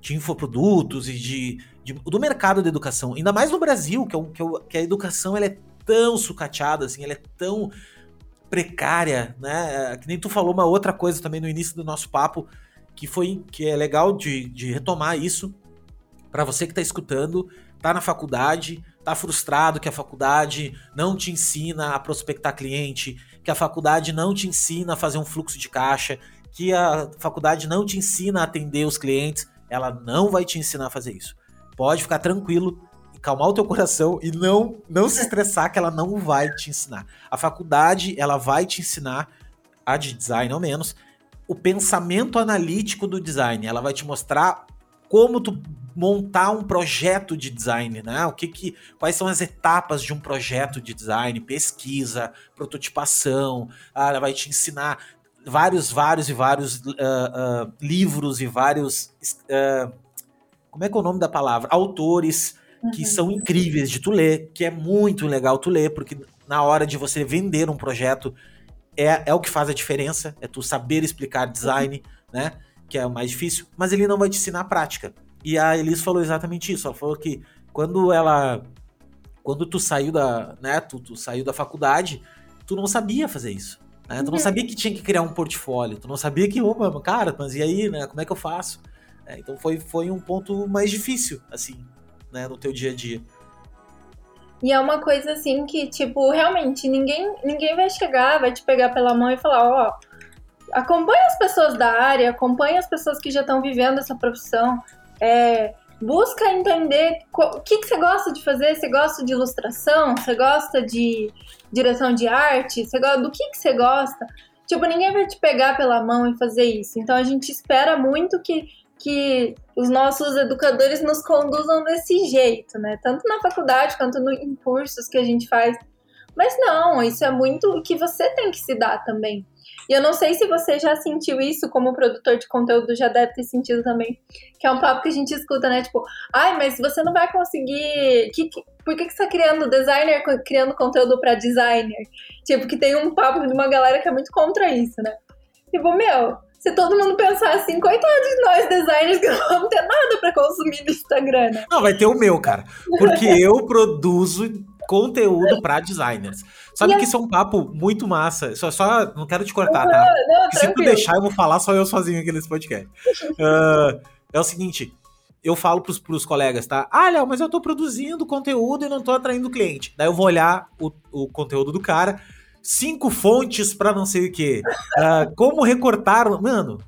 de infoprodutos e de, de, do mercado da educação. Ainda mais no Brasil, que, é um, que, é, que a educação ela é tão sucateada, assim, ela é tão precária, né? É, que nem tu falou uma outra coisa também no início do nosso papo, que foi que é legal de, de retomar isso para você que está escutando, tá na faculdade, tá frustrado que a faculdade não te ensina a prospectar cliente, que a faculdade não te ensina a fazer um fluxo de caixa, que a faculdade não te ensina a atender os clientes, ela não vai te ensinar a fazer isso. Pode ficar tranquilo, calmar o teu coração e não não se estressar que ela não vai te ensinar. A faculdade, ela vai te ensinar a de design ao menos o pensamento analítico do design. Ela vai te mostrar como tu montar um projeto de design, né? O que que, quais são as etapas de um projeto de design, pesquisa, prototipação, ah, ela vai te ensinar vários, vários e vários uh, uh, livros e vários, uh, como é que é o nome da palavra? Autores que uhum. são incríveis de tu ler, que é muito legal tu ler, porque na hora de você vender um projeto é, é o que faz a diferença, é tu saber explicar design, uhum. né? Que é o mais difícil, mas ele não vai te ensinar a prática. E a Elis falou exatamente isso. Ela falou que quando ela. Quando tu saiu da. Né, tu, tu saiu da faculdade, tu não sabia fazer isso. Né? Tu não sabia que tinha que criar um portfólio. Tu não sabia que, opa, cara, mas e aí, né? Como é que eu faço? É, então foi, foi um ponto mais difícil, assim, né, no teu dia a dia. E é uma coisa assim que, tipo, realmente ninguém, ninguém vai chegar, vai te pegar pela mão e falar, ó, oh, acompanha as pessoas da área, acompanha as pessoas que já estão vivendo essa profissão, é, busca entender o que, que você gosta de fazer. Você gosta de ilustração? Você gosta de direção de arte? Você gosta do que, que você gosta? Tipo, ninguém vai te pegar pela mão e fazer isso. Então a gente espera muito que, que os nossos educadores nos conduzam desse jeito, né? Tanto na faculdade quanto no, em cursos que a gente faz. Mas não, isso é muito o que você tem que se dar também. E eu não sei se você já sentiu isso como produtor de conteúdo, já deve ter sentido também. Que é um papo que a gente escuta, né? Tipo, ai, mas você não vai conseguir. Que, que, por que, que você tá criando designer criando conteúdo para designer? Tipo, que tem um papo de uma galera que é muito contra isso, né? Tipo, meu, se todo mundo pensar assim, coitado de nós designers que não vamos ter nada para consumir no Instagram, né? Não, vai ter o meu, cara. Porque eu produzo conteúdo para designers. Sabe e que isso é um papo muito massa. Só, só não quero te cortar, tá? Não, se tu deixar, eu vou falar só eu sozinho aqui nesse podcast. Uh, é o seguinte, eu falo pros, pros colegas, tá? Ah, Léo, mas eu tô produzindo conteúdo e não tô atraindo cliente. Daí eu vou olhar o, o conteúdo do cara, cinco fontes para não sei o quê. Uh, como recortar. Mano,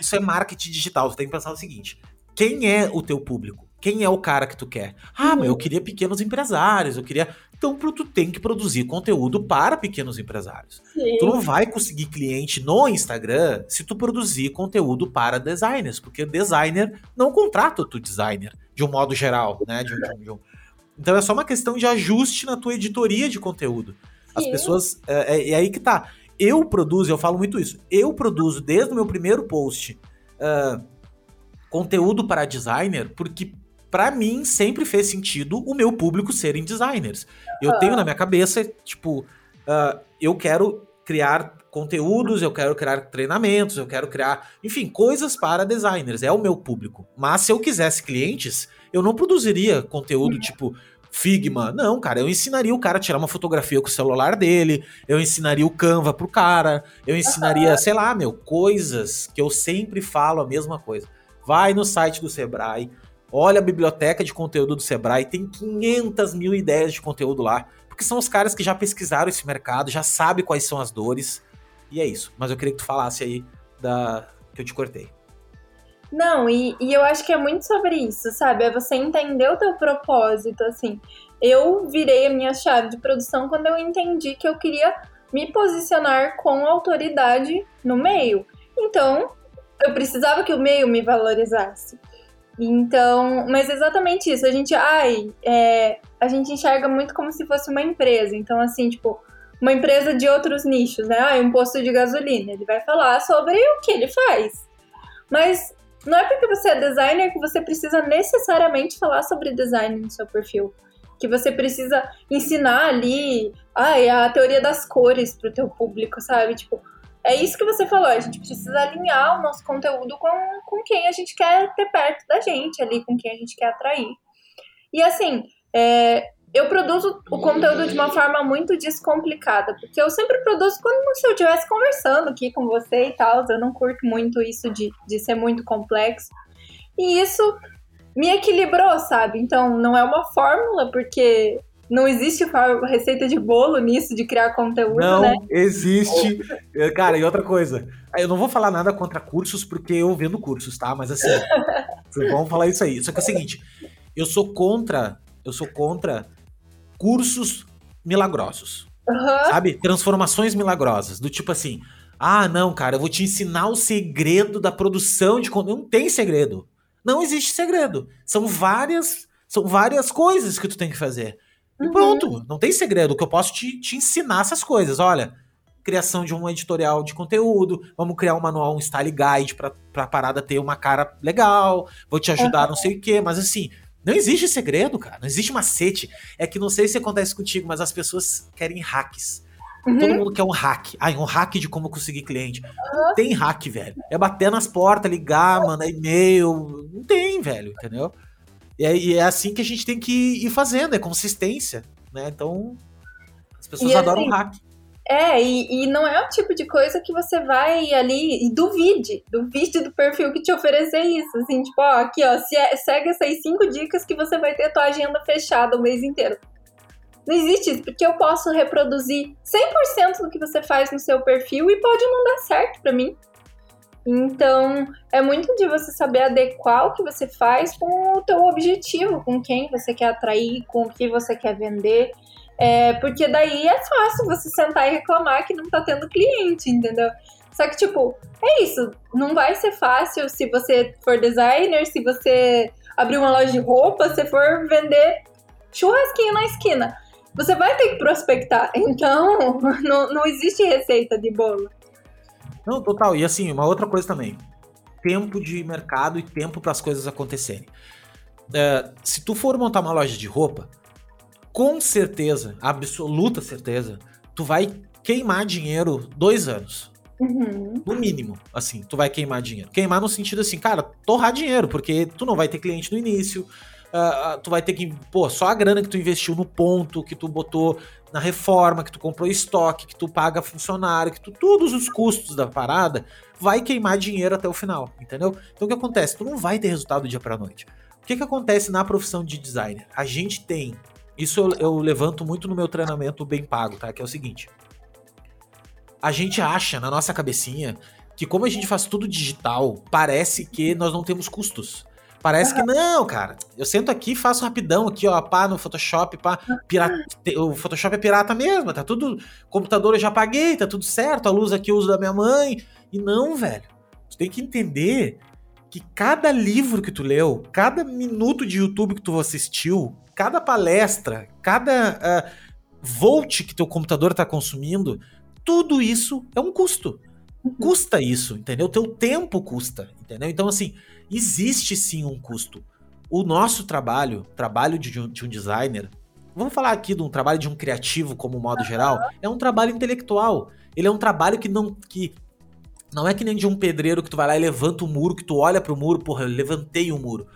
isso é marketing digital. Você tem que pensar o seguinte: quem é o teu público? Quem é o cara que tu quer? Ah, mas eu queria pequenos empresários, eu queria. Então, tu tem que produzir conteúdo para pequenos empresários. Sim. Tu não vai conseguir cliente no Instagram se tu produzir conteúdo para designers, porque designer não contrata tu designer, de um modo geral, né? De um, de um. Então é só uma questão de ajuste na tua editoria de conteúdo. As Sim. pessoas. É, é, é, aí que tá. Eu produzo, eu falo muito isso. Eu produzo desde o meu primeiro post uh, conteúdo para designer, porque para mim sempre fez sentido o meu público serem designers. Eu tenho na minha cabeça, tipo, uh, eu quero criar conteúdos, eu quero criar treinamentos, eu quero criar, enfim, coisas para designers. É o meu público. Mas se eu quisesse clientes, eu não produziria conteúdo uhum. tipo Figma. Não, cara, eu ensinaria o cara a tirar uma fotografia com o celular dele, eu ensinaria o Canva pro cara, eu ensinaria, sei lá, meu, coisas que eu sempre falo a mesma coisa. Vai no site do Sebrae, Olha a biblioteca de conteúdo do Sebrae, tem 500 mil ideias de conteúdo lá, porque são os caras que já pesquisaram esse mercado, já sabem quais são as dores. E é isso. Mas eu queria que tu falasse aí da que eu te cortei. Não, e, e eu acho que é muito sobre isso, sabe? É você entender o teu propósito, assim. Eu virei a minha chave de produção quando eu entendi que eu queria me posicionar com autoridade no meio. Então, eu precisava que o meio me valorizasse. Então, mas exatamente isso. A gente, ai, é, a gente enxerga muito como se fosse uma empresa. Então, assim, tipo, uma empresa de outros nichos, né? Ah, um posto de gasolina. Ele vai falar sobre o que ele faz. Mas não é porque você é designer que você precisa necessariamente falar sobre design no seu perfil. Que você precisa ensinar ali ai, a teoria das cores pro teu público, sabe? Tipo, é isso que você falou, a gente precisa alinhar o nosso conteúdo com, com quem a gente quer ter perto da gente, ali, com quem a gente quer atrair. E assim, é, eu produzo o conteúdo de uma forma muito descomplicada, porque eu sempre produzo quando se eu estivesse conversando aqui com você e tal, eu não curto muito isso de, de ser muito complexo. E isso me equilibrou, sabe? Então, não é uma fórmula, porque não existe receita de bolo nisso, de criar conteúdo, não né? Não existe. É, cara, e outra coisa. Eu não vou falar nada contra cursos, porque eu vendo cursos, tá? Mas assim, vamos falar isso aí. Só que é o seguinte, eu sou contra, eu sou contra cursos milagrosos. Uhum. Sabe? Transformações milagrosas. Do tipo assim, ah, não, cara, eu vou te ensinar o segredo da produção de conteúdo. Não tem segredo. Não existe segredo. São várias, são várias coisas que tu tem que fazer. E uhum. pronto, não tem segredo. Que eu posso te, te ensinar essas coisas. Olha, criação de um editorial de conteúdo, vamos criar um manual, um style guide para a parada ter uma cara legal, vou te ajudar, uhum. não sei o quê, mas assim, não existe segredo, cara, não existe macete. É que não sei se acontece contigo, mas as pessoas querem hacks. Uhum. Todo mundo quer um hack. Ah, um hack de como conseguir cliente. Não tem hack, velho. É bater nas portas, ligar, mandar e-mail. Não tem, velho, entendeu? E é, e é, assim que a gente tem que ir fazendo, é consistência, né? Então, as pessoas e adoram assim, hack. É, e, e não é o tipo de coisa que você vai ali e duvide, duvide do perfil que te oferecer isso, assim, tipo, ó, aqui, ó, é, segue essas cinco dicas que você vai ter a tua agenda fechada o mês inteiro. Não existe isso, porque eu posso reproduzir 100% do que você faz no seu perfil e pode não dar certo para mim. Então, é muito de você saber adequar o que você faz com o teu objetivo, com quem você quer atrair, com o que você quer vender. É, porque daí é fácil você sentar e reclamar que não tá tendo cliente, entendeu? Só que, tipo, é isso. Não vai ser fácil se você for designer, se você abrir uma loja de roupa, se for vender churrasquinho na esquina. Você vai ter que prospectar. Então, não, não existe receita de bolo. Não, total. E assim, uma outra coisa também. Tempo de mercado e tempo para as coisas acontecerem. É, se tu for montar uma loja de roupa, com certeza, absoluta certeza, tu vai queimar dinheiro dois anos. Uhum. No mínimo, assim, tu vai queimar dinheiro. Queimar no sentido assim, cara, torrar dinheiro, porque tu não vai ter cliente no início, uh, tu vai ter que, pô, só a grana que tu investiu no ponto, que tu botou na reforma, que tu comprou estoque, que tu paga funcionário, que tu, todos os custos da parada, vai queimar dinheiro até o final, entendeu? Então o que acontece? Tu não vai ter resultado do dia pra noite. O que, que acontece na profissão de designer? A gente tem isso eu, eu levanto muito no meu treinamento bem pago, tá? Que é o seguinte. A gente acha na nossa cabecinha que como a gente faz tudo digital, parece que nós não temos custos. Parece que não, cara. Eu sento aqui, faço rapidão aqui, ó, pá, no Photoshop, pá. Pirata, o Photoshop é pirata mesmo, tá tudo. Computador eu já paguei, tá tudo certo. A luz aqui eu uso da minha mãe. E não, velho. Tu tem que entender que cada livro que tu leu, cada minuto de YouTube que tu assistiu, cada palestra, cada uh, volt que teu computador está consumindo, tudo isso é um custo. Uhum. Custa isso, entendeu? Teu tempo custa, entendeu? Então, assim, existe sim um custo. O nosso trabalho, trabalho de um, de um designer, vamos falar aqui de um trabalho de um criativo como modo geral, é um trabalho intelectual. Ele é um trabalho que não que não é que nem de um pedreiro que tu vai lá e levanta o muro, que tu olha pro muro, porra, eu levantei o muro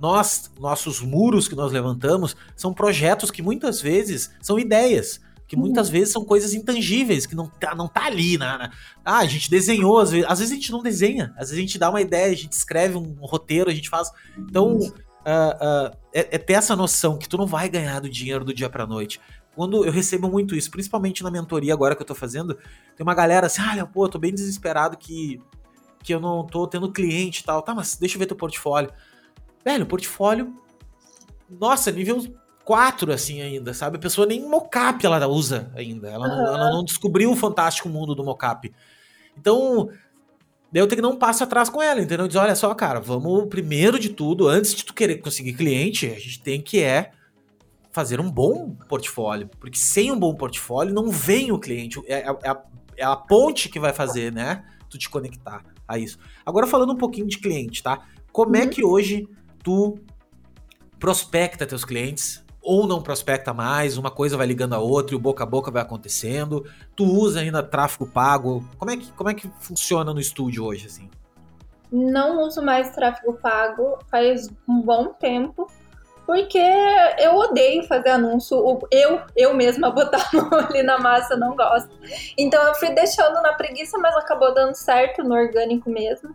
nós, nossos muros que nós levantamos, são projetos que muitas vezes são ideias, que uhum. muitas vezes são coisas intangíveis, que não tá, não tá ali. Na, na, ah, a gente desenhou, às vezes, às vezes a gente não desenha, às vezes a gente dá uma ideia, a gente escreve um, roteiro, a gente faz. Então, uh, uh, é, é ter essa noção que tu não vai ganhar do dinheiro do dia pra noite. Quando eu recebo muito isso, principalmente na mentoria agora que eu tô fazendo, tem uma galera assim, ah, pô, eu tô bem desesperado que, que eu não tô tendo cliente e tal. Tá, mas deixa eu ver teu portfólio. Velho, portfólio. Nossa, nível 4, assim, ainda, sabe? A pessoa nem mocap ela usa ainda. Ela, uhum. não, ela não descobriu o fantástico mundo do mocap. Então, daí eu tenho que dar um passo atrás com ela, entendeu? Diz, olha só, cara, vamos, primeiro de tudo, antes de tu querer conseguir cliente, a gente tem que é fazer um bom portfólio. Porque sem um bom portfólio não vem o cliente. É, é, é, a, é a ponte que vai fazer, né? Tu te conectar a isso. Agora falando um pouquinho de cliente, tá? Como é uhum. é que hoje tu prospecta teus clientes ou não prospecta mais, uma coisa vai ligando a outra e o boca a boca vai acontecendo. Tu usa ainda tráfego pago. Como é que, como é que funciona no estúdio hoje assim? Não uso mais tráfego pago faz um bom tempo, porque eu odeio fazer anúncio. Eu, eu mesma botar a mão ali na massa, não gosto. Então eu fui deixando na preguiça, mas acabou dando certo no orgânico mesmo.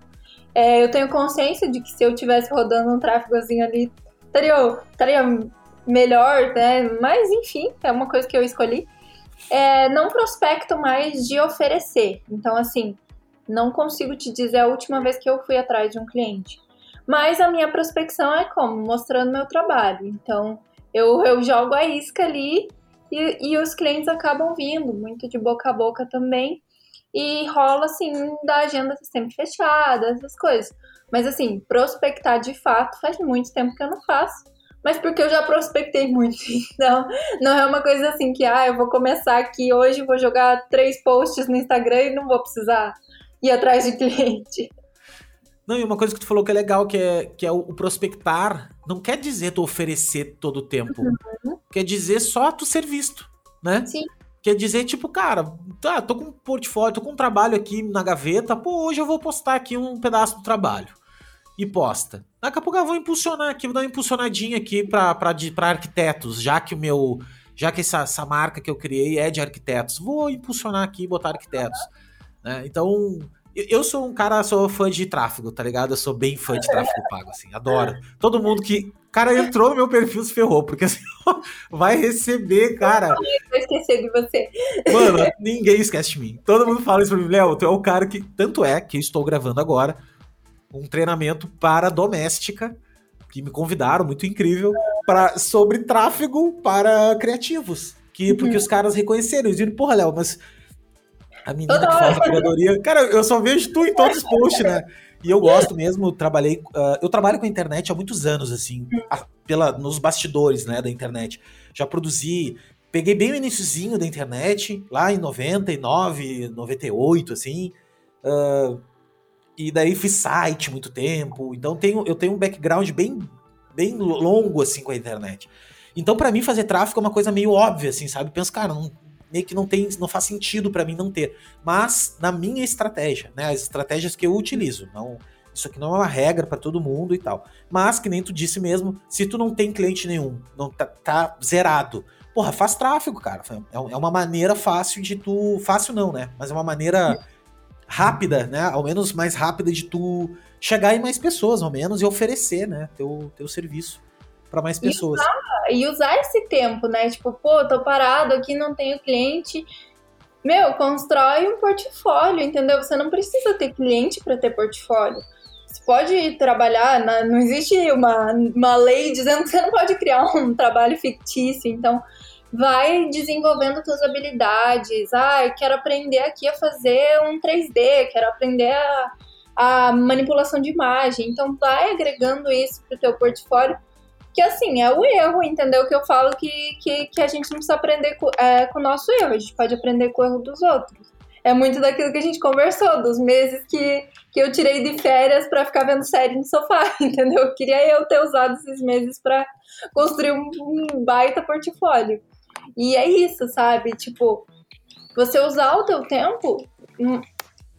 É, eu tenho consciência de que se eu tivesse rodando um tráfegozinho ali, estaria, estaria melhor, né? Mas enfim, é uma coisa que eu escolhi. É, não prospecto mais de oferecer. Então, assim, não consigo te dizer a última vez que eu fui atrás de um cliente. Mas a minha prospecção é como? Mostrando meu trabalho. Então, eu, eu jogo a isca ali e, e os clientes acabam vindo, muito de boca a boca também. E rola, assim, da agenda sempre fechada, essas coisas. Mas assim, prospectar de fato faz muito tempo que eu não faço. Mas porque eu já prospectei muito. Então, não é uma coisa assim que, ah, eu vou começar aqui hoje, vou jogar três posts no Instagram e não vou precisar ir atrás de cliente. Não, e uma coisa que tu falou que é legal, que é, que é o, prospectar, não quer dizer tu oferecer todo o tempo. Uhum. Quer dizer só tu ser visto, né? Sim. Quer dizer, tipo, cara, tá, tô com um portfólio, tô com um trabalho aqui na gaveta, pô, hoje eu vou postar aqui um pedaço do trabalho. E posta. Daqui a pouco eu vou impulsionar aqui, vou dar uma impulsionadinha aqui para arquitetos, já que o meu. Já que essa, essa marca que eu criei é de arquitetos. Vou impulsionar aqui e botar arquitetos. Né? Então, eu sou um cara, sou fã de tráfego, tá ligado? Eu sou bem fã de tráfego pago, assim, adoro. Todo mundo que. Cara, entrou no meu perfil se ferrou, porque assim, vai receber, cara. Eu vou esquecer de você. Mano, ninguém esquece de mim. Todo mundo fala isso pra mim, Léo, tu é o cara que. Tanto é que estou gravando agora um treinamento para doméstica, que me convidaram, muito incrível, para sobre tráfego para criativos. Que, porque uhum. os caras reconheceram, eles viram, porra, Léo, mas a menina que faz a curadoria. Cara, eu só vejo tu em todos os posts, né? E eu gosto mesmo, trabalhei. Uh, eu trabalho com a internet há muitos anos, assim, a, pela, nos bastidores, né, da internet. Já produzi. Peguei bem o iníciozinho da internet, lá em 99, 98, assim. Uh, e daí fiz site muito tempo. Então tenho, eu tenho um background bem, bem longo, assim, com a internet. Então, para mim, fazer tráfego é uma coisa meio óbvia, assim, sabe? Penso, cara, não, meio que não tem, não faz sentido para mim não ter. Mas na minha estratégia, né, as estratégias que eu utilizo, não isso aqui não é uma regra para todo mundo e tal. Mas que nem tu disse mesmo, se tu não tem cliente nenhum, não tá, tá zerado, porra, faz tráfego, cara. É, é uma maneira fácil de tu, fácil não, né? Mas é uma maneira rápida, né? Ao menos mais rápida de tu chegar em mais pessoas, ao menos, e oferecer, né, teu teu serviço para mais pessoas. E usar, e usar esse tempo, né? Tipo, pô, tô parado aqui, não tenho cliente. Meu, constrói um portfólio, entendeu? Você não precisa ter cliente para ter portfólio. Você pode trabalhar, na, não existe uma, uma lei dizendo que você não pode criar um trabalho fictício. Então, vai desenvolvendo suas habilidades. Ah, quero aprender aqui a fazer um 3D, quero aprender a, a manipulação de imagem. Então, vai agregando isso para o teu portfólio que assim, é o erro, entendeu? Que eu falo que, que, que a gente não precisa aprender com, é, com o nosso erro, a gente pode aprender com o erro dos outros. É muito daquilo que a gente conversou, dos meses que, que eu tirei de férias para ficar vendo série no sofá, entendeu? Eu queria eu ter usado esses meses para construir um, um baita portfólio. E é isso, sabe? Tipo, você usar o teu tempo. Hum,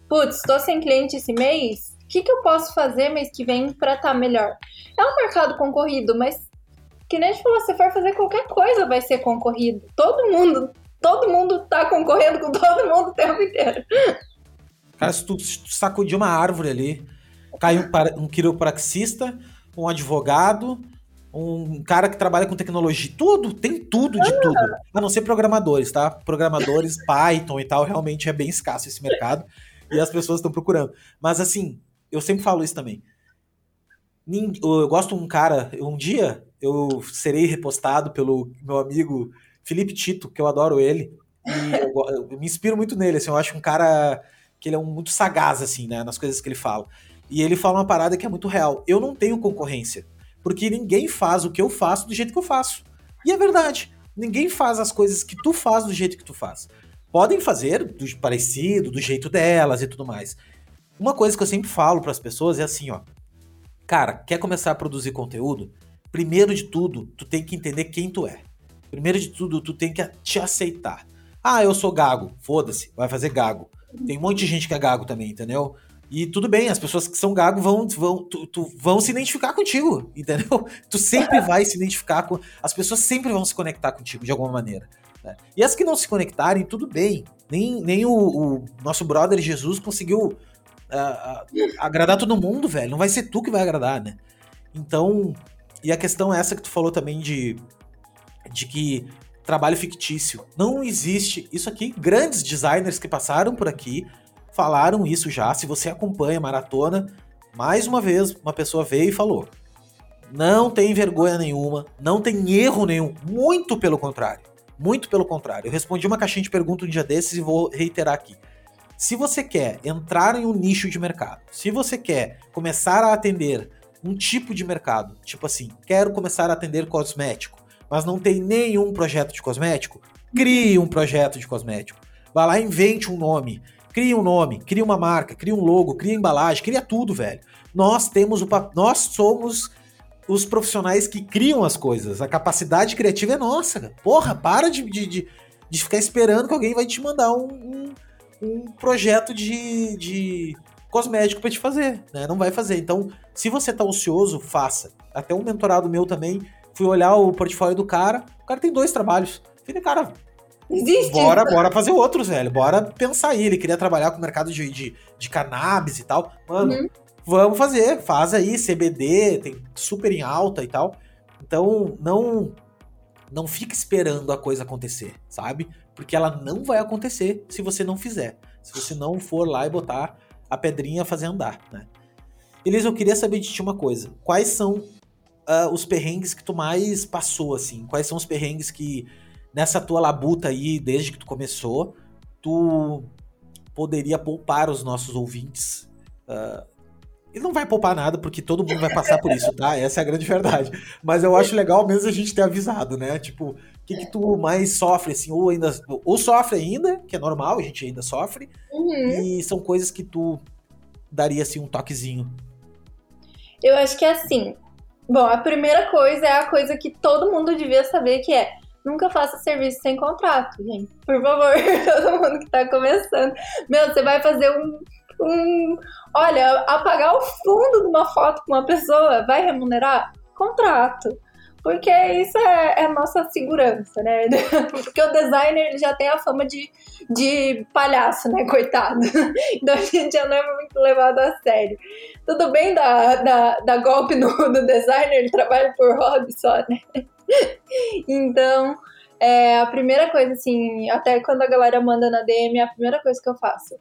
putz, tô sem cliente esse mês, que, que eu posso fazer mês que vem para estar tá melhor? É um mercado concorrido, mas que nem a gente falou, se for fazer qualquer coisa vai ser concorrido. Todo mundo, todo mundo tá concorrendo com todo mundo o tempo inteiro. Cara, se tu, se tu sacudir uma árvore ali, cai um, um quiropraxista, um advogado, um cara que trabalha com tecnologia, tudo, tem tudo de tudo. A não ser programadores, tá? Programadores, Python e tal, realmente é bem escasso esse mercado. E as pessoas estão procurando. Mas assim, eu sempre falo isso também. Eu gosto de um cara, um dia eu serei repostado pelo meu amigo Felipe Tito, que eu adoro ele. E eu, eu me inspiro muito nele, assim, eu acho um cara que ele é um, muito sagaz, assim, né, nas coisas que ele fala. E ele fala uma parada que é muito real. Eu não tenho concorrência, porque ninguém faz o que eu faço do jeito que eu faço. E é verdade. Ninguém faz as coisas que tu faz do jeito que tu faz. Podem fazer do parecido, do jeito delas e tudo mais. Uma coisa que eu sempre falo para as pessoas é assim, ó. Cara, quer começar a produzir conteúdo? Primeiro de tudo, tu tem que entender quem tu é. Primeiro de tudo, tu tem que te aceitar. Ah, eu sou gago. Foda-se, vai fazer gago. Tem um monte de gente que é gago também, entendeu? E tudo bem, as pessoas que são gago vão, vão, tu, tu, vão se identificar contigo, entendeu? Tu sempre vai se identificar com. As pessoas sempre vão se conectar contigo de alguma maneira. Né? E as que não se conectarem, tudo bem. Nem, nem o, o nosso brother Jesus conseguiu uh, agradar todo mundo, velho. Não vai ser tu que vai agradar, né? Então, e a questão é essa que tu falou também de, de que trabalho fictício. Não existe isso aqui. Grandes designers que passaram por aqui falaram isso já. Se você acompanha a maratona, mais uma vez uma pessoa veio e falou: não tem vergonha nenhuma, não tem erro nenhum. Muito pelo contrário. Muito pelo contrário. Eu respondi uma caixinha de perguntas um dia desses e vou reiterar aqui. Se você quer entrar em um nicho de mercado, se você quer começar a atender um tipo de mercado, tipo assim, quero começar a atender cosmético, mas não tem nenhum projeto de cosmético, crie um projeto de cosmético. Vá lá, invente um nome, crie um nome, crie uma marca, crie um logo, crie embalagem, cria tudo, velho. Nós temos o nós somos os profissionais que criam as coisas. A capacidade criativa é nossa. Cara. Porra, para de, de, de, de, ficar esperando que alguém vai te mandar um, um, um projeto de, de cosmético para te fazer, né? Não vai fazer. Então, se você tá ocioso, faça. Até um mentorado meu também, fui olhar o portfólio do cara, o cara tem dois trabalhos. Falei, cara, Existe. Bora, bora fazer outros, velho. Bora pensar aí. Ele queria trabalhar com o mercado de, de, de cannabis e tal. Mano, uhum. vamos fazer. Faz aí, CBD, tem super em alta e tal. Então, não não fica esperando a coisa acontecer, sabe? Porque ela não vai acontecer se você não fizer. Se você não for lá e botar a pedrinha fazer andar, né? Elisa, eu queria saber de ti uma coisa. Quais são uh, os perrengues que tu mais passou, assim? Quais são os perrengues que, nessa tua labuta aí, desde que tu começou, tu poderia poupar os nossos ouvintes? Uh, e não vai poupar nada, porque todo mundo vai passar por isso, tá? Essa é a grande verdade. Mas eu acho legal mesmo a gente ter avisado, né? Tipo, o que, que tu mais sofre, assim, ou ainda. Ou sofre ainda, que é normal, a gente ainda sofre. Uhum. E são coisas que tu daria, assim, um toquezinho. Eu acho que é assim. Bom, a primeira coisa é a coisa que todo mundo devia saber que é nunca faça serviço sem contrato, gente. Por favor, todo mundo que tá começando. Meu, você vai fazer um, um. Olha, apagar o fundo de uma foto com uma pessoa vai remunerar? Contrato. Porque isso é, é nossa segurança, né? Porque o designer já tem a fama de, de palhaço, né? Coitado. Então a gente já não é muito levado a sério. Tudo bem da, da, da golpe no, no designer, ele trabalha por hobby só, né? Então, é, a primeira coisa, assim, até quando a galera manda na DM, é a primeira coisa que eu faço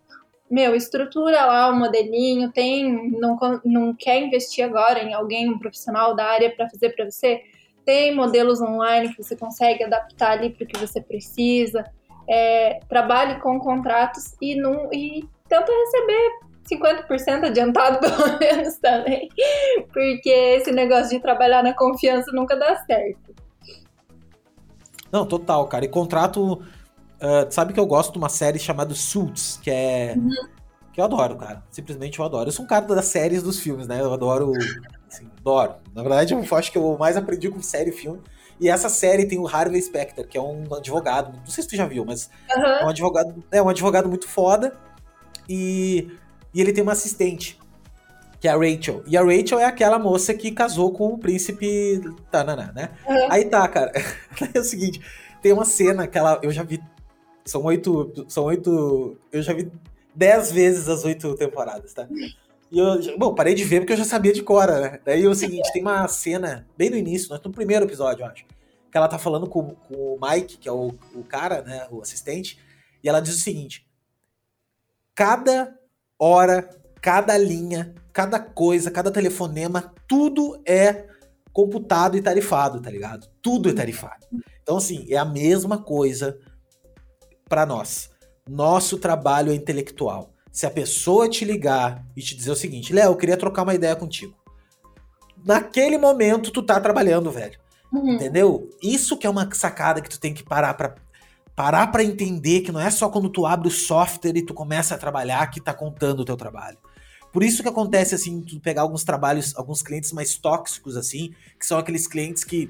meu, estrutura lá o modelinho, tem, não, não quer investir agora em alguém, um profissional da área para fazer para você? Tem modelos online que você consegue adaptar ali para o que você precisa. É, trabalhe com contratos e, não, e tenta receber 50% adiantado, pelo menos, também. Porque esse negócio de trabalhar na confiança nunca dá certo. Não, total, cara. E contrato Uh, sabe que eu gosto de uma série chamada Suits, que é. Uhum. Que eu adoro, cara. Simplesmente eu adoro. Eu sou um cara das séries dos filmes, né? Eu adoro. Assim, adoro. Na verdade, eu acho que eu mais aprendi com série e filme. E essa série tem o Harvey Specter, que é um advogado. Não sei se tu já viu, mas uhum. é um advogado. É um advogado muito foda. E, e ele tem uma assistente, que é a Rachel. E a Rachel é aquela moça que casou com o príncipe Tanana, né? Uhum. Aí tá, cara. é o seguinte, tem uma cena que ela, eu já vi são oito. São oito. Eu já vi dez vezes as oito temporadas, tá? E eu, bom, parei de ver porque eu já sabia de Cora, né? Daí é o seguinte, tem uma cena, bem no início, no primeiro episódio, eu acho, que ela tá falando com, com o Mike, que é o, o cara, né, o assistente, e ela diz o seguinte: cada hora, cada linha, cada coisa, cada telefonema, tudo é computado e tarifado, tá ligado? Tudo é tarifado. Então, assim, é a mesma coisa para nós. Nosso trabalho é intelectual. Se a pessoa te ligar e te dizer o seguinte, Léo, eu queria trocar uma ideia contigo. Naquele momento tu tá trabalhando, velho. Uhum. Entendeu? Isso que é uma sacada que tu tem que parar para parar para entender que não é só quando tu abre o software e tu começa a trabalhar que tá contando o teu trabalho. Por isso que acontece assim, tu pegar alguns trabalhos, alguns clientes mais tóxicos assim, que são aqueles clientes que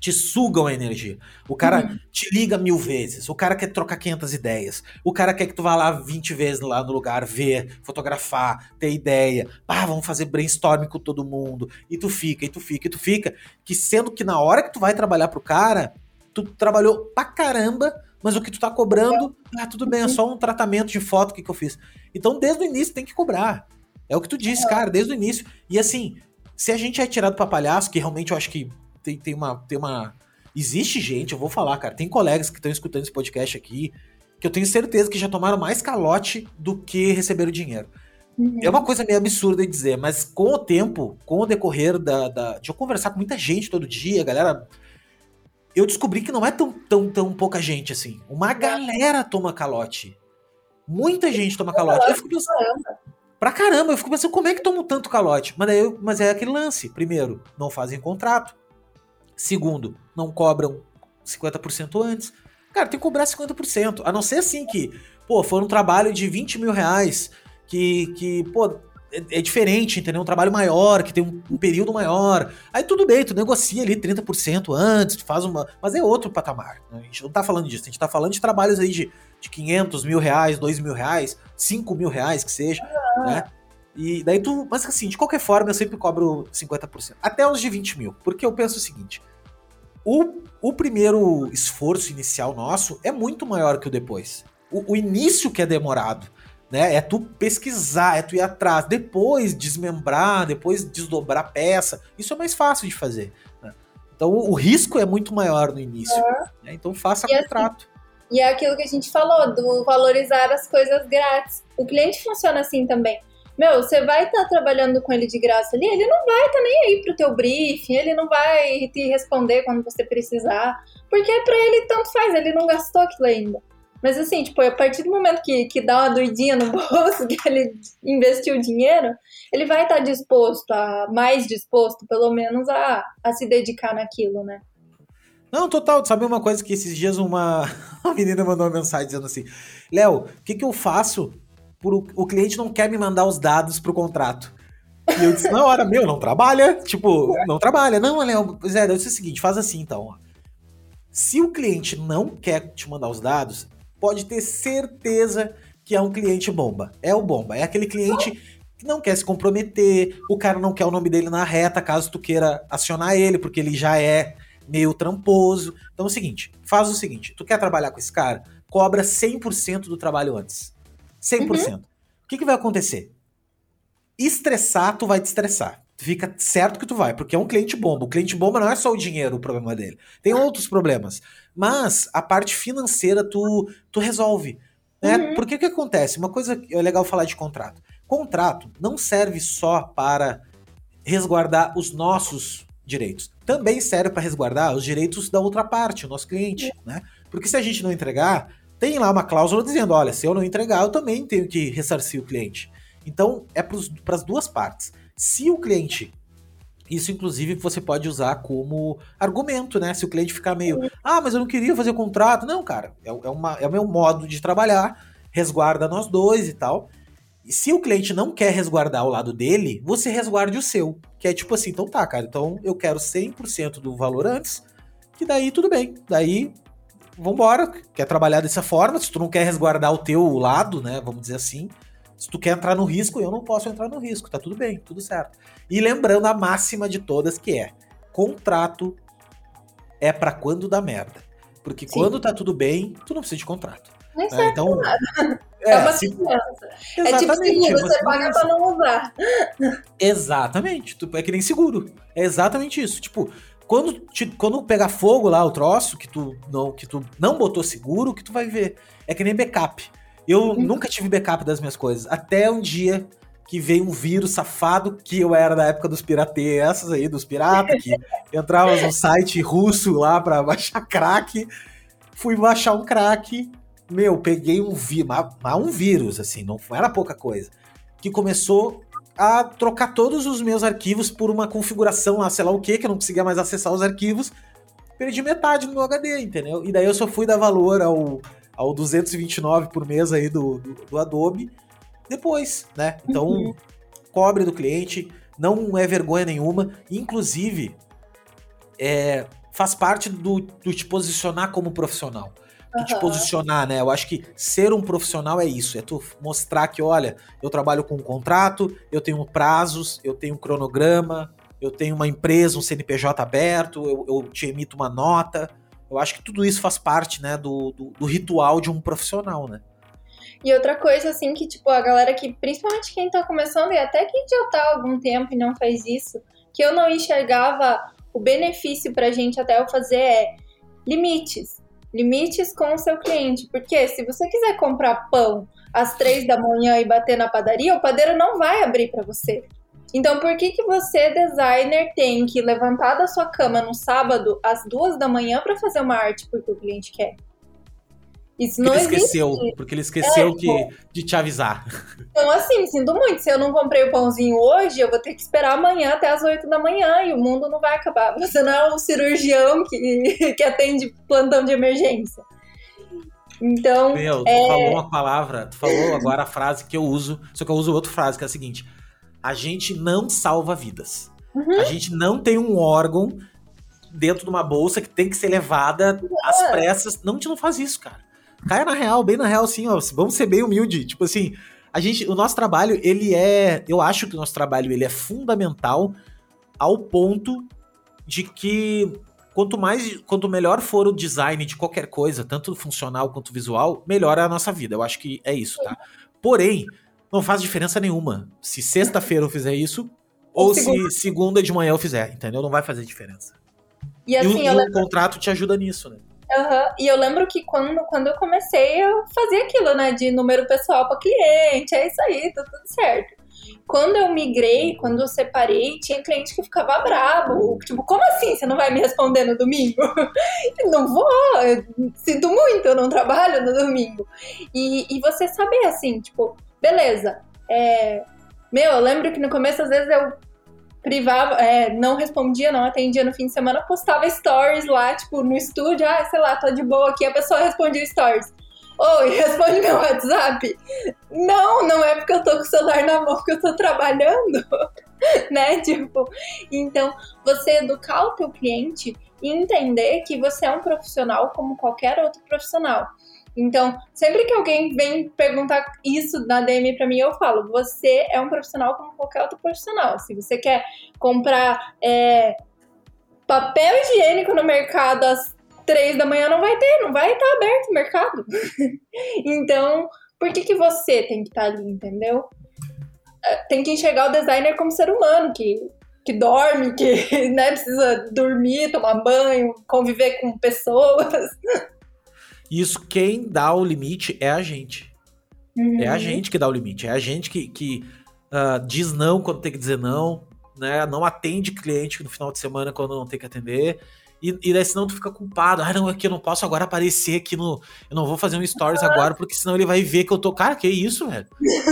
te sugam a energia. O cara uhum. te liga mil vezes, o cara quer trocar 500 ideias, o cara quer que tu vá lá 20 vezes lá no lugar, ver, fotografar, ter ideia. Ah, vamos fazer brainstorming com todo mundo. E tu fica, e tu fica, e tu fica. Que sendo que na hora que tu vai trabalhar pro cara, tu trabalhou pra caramba, mas o que tu tá cobrando, ah, tudo bem, é só um tratamento de foto que, que eu fiz. Então, desde o início tem que cobrar. É o que tu disse, é. cara, desde o início. E assim, se a gente é tirado pra palhaço, que realmente eu acho que tem, tem, uma, tem uma. Existe gente, eu vou falar, cara. Tem colegas que estão escutando esse podcast aqui que eu tenho certeza que já tomaram mais calote do que receberam dinheiro. Uhum. É uma coisa meio absurda de dizer, mas com o tempo, com o decorrer da, da, de eu conversar com muita gente todo dia, galera, eu descobri que não é tão, tão, tão pouca gente assim. Uma galera toma calote. Muita gente toma calote. Eu fico pensando, pra caramba, eu fico pensando, como é que tomam tanto calote? Mas, daí, mas é aquele lance. Primeiro, não fazem contrato. Segundo, não cobram 50% antes. Cara, tem que cobrar 50%. A não ser assim que, pô, for um trabalho de 20 mil reais, que, que pô, é, é diferente, entendeu? Um trabalho maior, que tem um, um, período maior. Aí tudo bem, tu negocia ali 30% antes, tu faz uma. Mas é outro patamar. Né? A gente não tá falando disso, a gente tá falando de trabalhos aí de, de 500 mil reais, 2 mil reais, 5 mil reais que seja, né? E daí tu. Mas assim, de qualquer forma, eu sempre cobro 50%. Até os de 20 mil. Porque eu penso o seguinte: o, o primeiro esforço inicial nosso é muito maior que o depois. O, o início que é demorado né? É tu pesquisar, é tu ir atrás, depois desmembrar, depois desdobrar a peça. Isso é mais fácil de fazer. Né? Então o, risco é muito maior no início. Né? Então faça e assim, contrato. Assim, e é aquilo que a gente falou, do valorizar as coisas grátis. O cliente funciona assim também. Meu, você vai estar tá trabalhando com ele de graça ali, ele não vai estar tá nem aí pro teu briefing, ele não vai te responder quando você precisar, porque para ele tanto faz, ele não gastou aquilo ainda. Mas assim, tipo, a partir do momento que, que dá uma doidinha no bolso, que ele investiu dinheiro, ele vai estar disposto, a mais disposto, pelo menos, a, a se dedicar naquilo, né? Não, total. Sabe uma coisa que esses dias uma, uma menina mandou uma mensagem dizendo assim: Léo, o que, que eu faço por o, o cliente não quer me mandar os dados pro contrato? E eu disse, na hora, meu, não trabalha. Tipo, não trabalha. Não, Léo, Zé, eu disse o seguinte: faz assim então. Se o cliente não quer te mandar os dados, pode ter certeza que é um cliente bomba. É o bomba. É aquele cliente que não quer se comprometer, o cara não quer o nome dele na reta, caso tu queira acionar ele, porque ele já é meio tramposo. Então é o seguinte, faz o seguinte, tu quer trabalhar com esse cara, cobra 100% do trabalho antes. 100%. Uhum. O que, que vai acontecer? Estressar, tu vai te estressar. Fica certo que tu vai, porque é um cliente bomba. O cliente bomba não é só o dinheiro o problema dele. Tem outros problemas. Mas a parte financeira tu, tu resolve. Né? Uhum. Porque o que acontece? Uma coisa é legal falar de contrato. Contrato não serve só para resguardar os nossos direitos. Também serve para resguardar os direitos da outra parte, o nosso cliente. Né? Porque se a gente não entregar, tem lá uma cláusula dizendo: olha, se eu não entregar, eu também tenho que ressarcir o cliente. Então é para as duas partes. Se o cliente isso, inclusive, você pode usar como argumento, né? Se o cliente ficar meio, ah, mas eu não queria fazer contrato. Não, cara, é, é, uma, é o meu modo de trabalhar, resguarda nós dois e tal. E se o cliente não quer resguardar o lado dele, você resguarde o seu. Que é tipo assim, então tá, cara, então eu quero 100% do valor antes, que daí tudo bem. Daí, vambora, quer trabalhar dessa forma, se tu não quer resguardar o teu lado, né, vamos dizer assim, se tu quer entrar no risco, eu não posso entrar no risco, tá tudo bem, tudo certo. E lembrando a máxima de todas que é: contrato é para quando dá merda. Porque Sim. quando tá tudo bem, tu não precisa de contrato. Não né? Então, nada. É, é uma se... É tipo seguro, você paga pra não usar. Exatamente. É que nem seguro. É exatamente isso. Tipo, quando, te, quando pegar fogo lá o troço, que tu, não, que tu não botou seguro, que tu vai ver? É que nem backup. Eu uhum. nunca tive backup das minhas coisas. Até um dia que veio um vírus safado, que eu era da época dos pirateias, essas aí, dos piratas, que entrava no site russo lá pra baixar crack. Fui baixar um crack. Meu, peguei um vírus, mas um vírus, assim, não era pouca coisa. Que começou a trocar todos os meus arquivos por uma configuração lá, sei lá o que, que eu não conseguia mais acessar os arquivos. Perdi metade do meu HD, entendeu? E daí eu só fui dar valor ao ao 229 por mês aí do, do, do Adobe depois, né? Então, uhum. cobre do cliente, não é vergonha nenhuma, inclusive é, faz parte do, do te posicionar como profissional. Uhum. te posicionar, né? Eu acho que ser um profissional é isso, é tu mostrar que, olha, eu trabalho com um contrato, eu tenho prazos, eu tenho um cronograma, eu tenho uma empresa, um CNPJ aberto, eu, eu te emito uma nota, eu acho que tudo isso faz parte, né, do, do, do, ritual de um profissional, né? E outra coisa, assim, que, tipo, a galera que, principalmente quem tá começando, e até quem já tá há algum tempo e não faz isso, que eu não enxergava o benefício pra gente até eu fazer é limites. Limites com o seu cliente. Porque se você quiser comprar pão às três da manhã e bater na padaria, o padeiro não vai abrir para você. Então, por que, que você, designer, tem que levantar da sua cama no sábado às duas da manhã para fazer uma arte porque o cliente quer? Isso não ele existe. esqueceu, porque ele esqueceu É, que, de te avisar. Então, assim, sinto muito. Se eu não comprei o pãozinho hoje, eu vou ter que esperar amanhã até as 8 da manhã e o mundo não vai acabar. Você não é um cirurgião que, que atende plantão de emergência. Então, Meu, tu falou uma palavra, tu falou agora a frase que eu uso, só que eu uso outra frase, que é a seguinte: a gente não salva vidas. Uhum. A gente não tem um órgão dentro de uma bolsa que tem que ser levada às É. pressas. Não, a gente não faz isso, cara. Caia na real, bem na real, assim, ó. Vamos ser bem humilde. Tipo assim, a gente, o nosso trabalho, ele é. Eu acho que o nosso trabalho ele é fundamental ao ponto de que quanto mais, quanto melhor for o design de qualquer coisa, tanto funcional quanto visual, melhor é a nossa vida. Eu acho que é isso, tá? Porém, não faz diferença nenhuma se sexta-feira eu fizer isso ou Ou se segunda. segunda de manhã eu fizer, entendeu? Não vai fazer diferença. e E, o, assim, e o lembro, contrato te ajuda nisso, né? Aham, e eu lembro que quando, quando eu comecei, eu fazia aquilo, né? De número pessoal para cliente, é isso aí, tá tudo certo. Quando eu migrei, quando eu separei, tinha cliente que ficava brabo. Tipo, como assim você não vai me responder no domingo? não vou, eu sinto muito, eu não trabalho no domingo. E, e você saber assim, tipo, beleza. É, meu, eu lembro que no começo, às vezes, eu privava, é, não respondia, não atendia no fim de semana, postava stories lá, tipo, no estúdio, ah, sei lá, tô de boa aqui, a pessoa respondia stories. Oi, responde meu WhatsApp. Não, não é porque eu tô com o celular na mão que eu tô trabalhando, né? Tipo, então, você educar o teu cliente e entender que você é um profissional como qualquer outro profissional. Então, sempre que alguém vem perguntar isso na DM pra mim, eu falo: você é um profissional como qualquer outro profissional. Se você quer comprar é, papel higiênico no mercado às três da manhã, não vai ter, não vai estar aberto o mercado. então, por que, que você tem que estar ali, entendeu? É, Tem que enxergar o designer como ser humano, que, que dorme, que né, precisa dormir, tomar banho, conviver com pessoas. Isso, quem dá o limite é a gente. É a Uhum. gente que dá o limite. É a gente que, que ah, diz não quando tem que dizer não, né? Não atende cliente no final de semana quando não tem que atender. E, e daí senão tu fica culpado. Ah, não, é que eu não posso agora aparecer aqui no. Eu não vou fazer um stories agora, porque senão ele vai ver que eu tô. Cara, que isso, velho?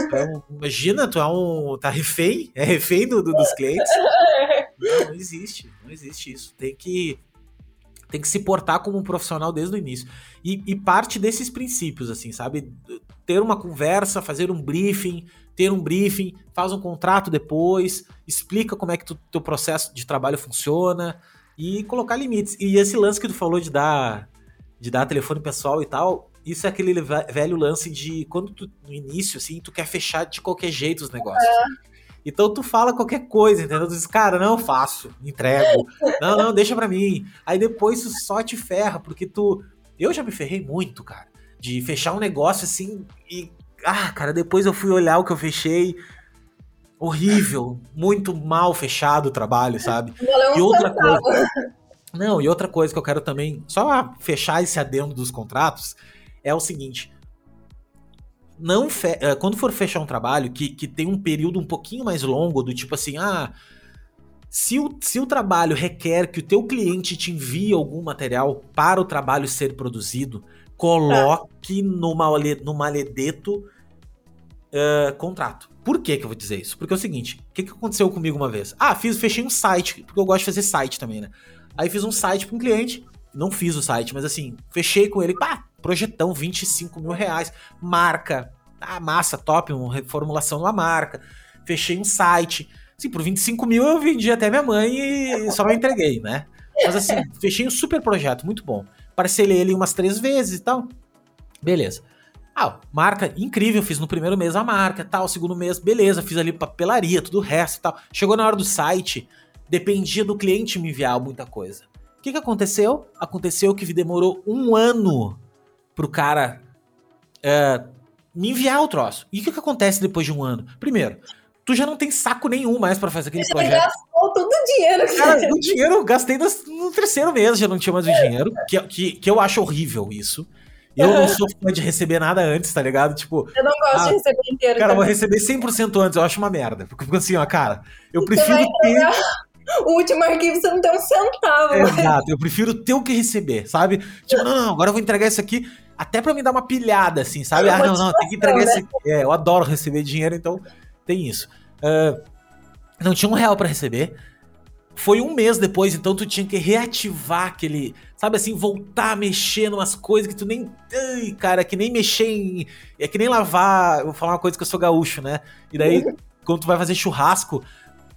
Tu é um- imagina, tu é um. Tá refém? É refém do, do- dos clientes? Não, não existe. Não existe isso. Tem que. Tem que se portar como um profissional desde o início. E, e parte desses princípios, assim, sabe? Ter uma conversa, fazer um briefing, ter um briefing, faz um contrato depois, explica como é que o teu processo de trabalho funciona e colocar limites. E esse lance que tu falou de dar, de dar telefone pessoal e tal, isso é aquele ve- velho lance de quando tu, no início, assim, tu quer fechar de qualquer jeito os negócios. Então tu fala qualquer coisa, entendeu? Tu diz, cara, não, eu faço, entrego. Não, não, deixa pra mim. Aí depois tu só te ferra, porque tu. Eu já me ferrei muito, cara. De fechar um negócio assim e. Ah, cara, depois eu fui olhar o que eu fechei. Horrível, muito mal fechado o trabalho, sabe? E outra coisa. Não, e outra coisa que eu quero também, só fechar esse adendo dos contratos, é o seguinte. Não eh, quando for fechar um trabalho que, que tem um período um pouquinho mais longo, do tipo assim, ah, se o, se o trabalho requer que o teu cliente te envie algum material para o trabalho ser produzido, coloque no, male, no maledeto eh, contrato. Por que que eu vou dizer isso? Porque é o seguinte, o que, que aconteceu comigo uma vez? Ah, fiz, fechei um site, porque eu gosto de fazer site também, né? Aí fiz um site para um cliente, não fiz o site, mas assim, fechei com ele, pá, projetão, 25 mil reais, marca, ah, massa, top, uma reformulação de uma marca, fechei um site, assim, por 25 mil eu vendi até minha mãe e só não entreguei, né? Mas assim, fechei um super projeto, muito bom, parcelei ele umas três vezes e tal, beleza. Ah, marca incrível, fiz no primeiro mês a marca, tal, segundo mês, beleza, fiz ali papelaria, tudo o resto e tal. Chegou na hora do site, dependia do cliente me enviar muita coisa. O que, que aconteceu? Aconteceu que demorou um ano pro cara é, me enviar o troço. E o que, que acontece depois de um ano? Primeiro, tu já não tem saco nenhum mais pra fazer aquele Você projeto. gastou todo o dinheiro que Cara, você o dinheiro eu gastei no terceiro mês, já não tinha mais o dinheiro, que, que, que eu acho horrível isso. Eu não sou fã de receber nada antes, tá ligado? Tipo, Eu não gosto Ah, de receber inteiro. Cara, eu vou receber 100% antes, eu acho uma merda. Porque fico assim, ó, cara, eu Você prefiro ter. o último arquivo você não tem um centavo. Exato, eu prefiro ter o que receber, sabe? Tipo, não, não, agora eu vou entregar isso aqui, até pra me dar uma pilhada, assim, sabe? Ah, não, não, tem que entregar isso aqui. É, eu adoro receber dinheiro, então tem isso. Uh, não tinha um real para receber. Foi um mês depois, então tu tinha que reativar aquele. Sabe assim, voltar a mexer umas coisas que tu nem. Ai, cara, que nem mexer em. É que nem lavar. Vou falar uma coisa que eu sou gaúcho, né? E daí, uhum. quando tu vai fazer churrasco,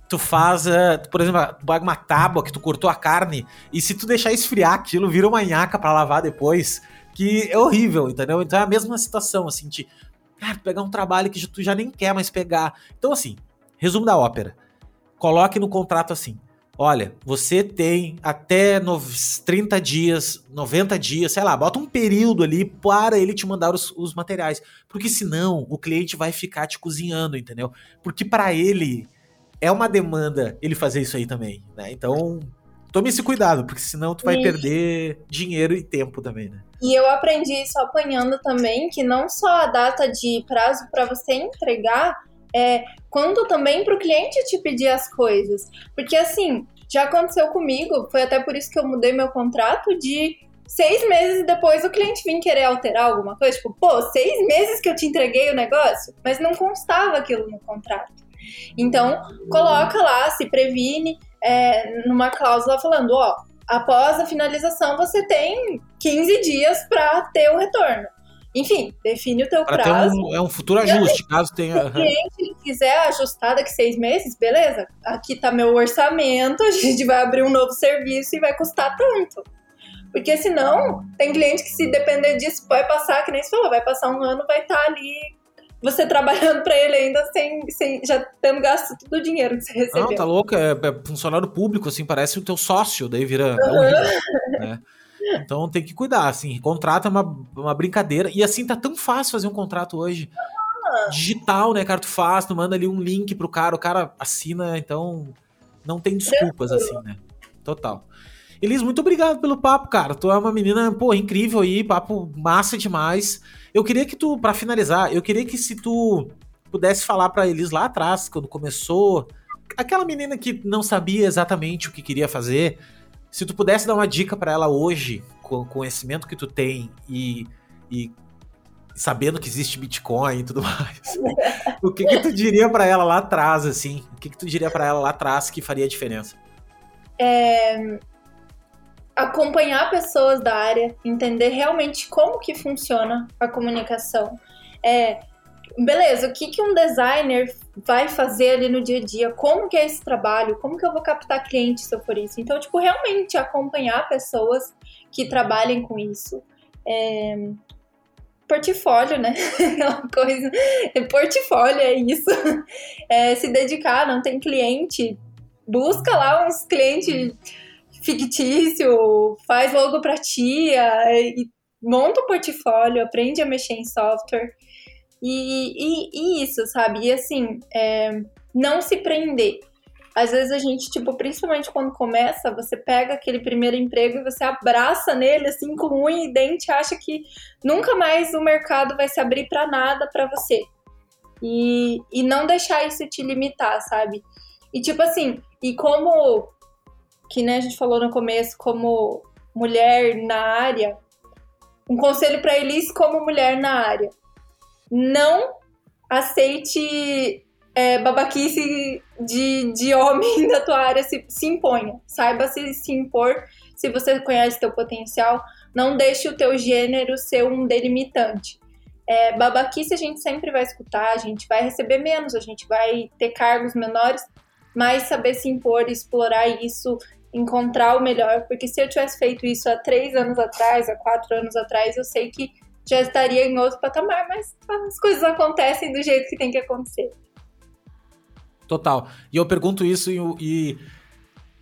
tu faz, uh, por exemplo, tu pega uma tábua que tu cortou a carne, e se tu deixar esfriar aquilo, vira uma nhaca para lavar depois, que é horrível, entendeu? Então é a mesma situação, assim, de cara, pegar um trabalho que tu já nem quer mais pegar. Então, assim, resumo da ópera. Coloque no contrato assim olha, você tem até 30 dias, 90 dias, sei lá, bota um período ali para ele te mandar os, os materiais. Porque senão o cliente vai ficar te cozinhando, entendeu? Porque para ele é uma demanda ele fazer isso aí também, né? Então, tome esse cuidado, porque senão tu vai e... perder dinheiro e tempo também, né? E eu aprendi isso apanhando também, que não só a data de prazo para você entregar, é, quanto também para o cliente te pedir as coisas. Porque assim, já aconteceu comigo, foi até por isso que eu mudei meu contrato de seis meses depois o cliente vir querer alterar alguma coisa. Tipo, pô, seis meses que eu te entreguei o negócio, mas não constava aquilo no contrato. Então, coloca lá, se previne é, numa cláusula falando, ó, após a finalização você tem 15 dias para ter o retorno. Enfim, define o teu pra prazo. Um, é um futuro ajuste, caso tenha. Se o cliente quiser ajustar daqui seis meses, beleza. Aqui tá meu orçamento, a gente vai abrir um novo serviço e vai custar tanto. Porque senão, tem cliente que se depender disso, vai passar, que nem você falou, vai passar um ano, vai estar tá ali você trabalhando para ele ainda sem, sem já tendo gasto todo o dinheiro que você recebeu. Não, tá louco, é, é funcionário público, assim, parece o teu sócio, daí vira. É horrível, né? Então tem que cuidar, assim, contrato é uma, uma brincadeira. E assim, tá tão fácil fazer um contrato hoje. Digital, né, cara? Tu faz, tu manda ali um link pro cara, o cara assina, então não tem desculpas, assim, né? Total. Elis, muito obrigado pelo papo, cara. Tu é uma menina, pô, incrível aí, papo massa demais. Eu queria que tu, para finalizar, eu queria que se tu pudesse falar pra Elis lá atrás, quando começou, aquela menina que não sabia exatamente o que queria fazer, se tu pudesse dar uma dica para ela hoje, com o conhecimento que tu tem e, e sabendo que existe Bitcoin e tudo mais, o que, que tu diria para ela lá atrás, assim? O que, que tu diria para ela lá atrás que faria diferença? É, acompanhar pessoas da área, entender realmente como que funciona a comunicação. É, beleza, o que, que um designer vai fazer ali no dia a dia? Como que é esse trabalho? Como que eu vou captar clientes se eu for isso? Então, tipo, realmente acompanhar pessoas que trabalhem com isso. É... Portfólio, né? Aquela coisa. Portfólio é isso. É, se dedicar, não tem cliente. Busca lá uns clientes fictício, faz logo pra tia, monta o um portfólio, aprende a mexer em software. E, e, e isso, sabe? E assim, é, não se prender. Às vezes a gente, tipo, principalmente quando começa, você pega aquele primeiro emprego e você abraça nele, assim, com unha e dente, acha que nunca mais o mercado vai se abrir para nada para você. E, e não deixar isso te limitar, sabe? E tipo assim, e como, que né, a gente falou no começo, como mulher na área, um conselho para Elis como mulher na área não aceite é, babaquice de, de homem da tua área, se, se imponha. Saiba se, se impor, se você conhece teu potencial, não deixe o teu gênero ser um delimitante. É, babaquice a gente sempre vai escutar, a gente vai receber menos, a gente vai ter cargos menores, mas saber se impor, explorar isso, encontrar o melhor, porque se eu tivesse feito isso há três anos atrás, há quatro anos atrás, eu sei que já estaria em outro patamar, mas as coisas acontecem do jeito que tem que acontecer. Total. E eu pergunto isso e, e,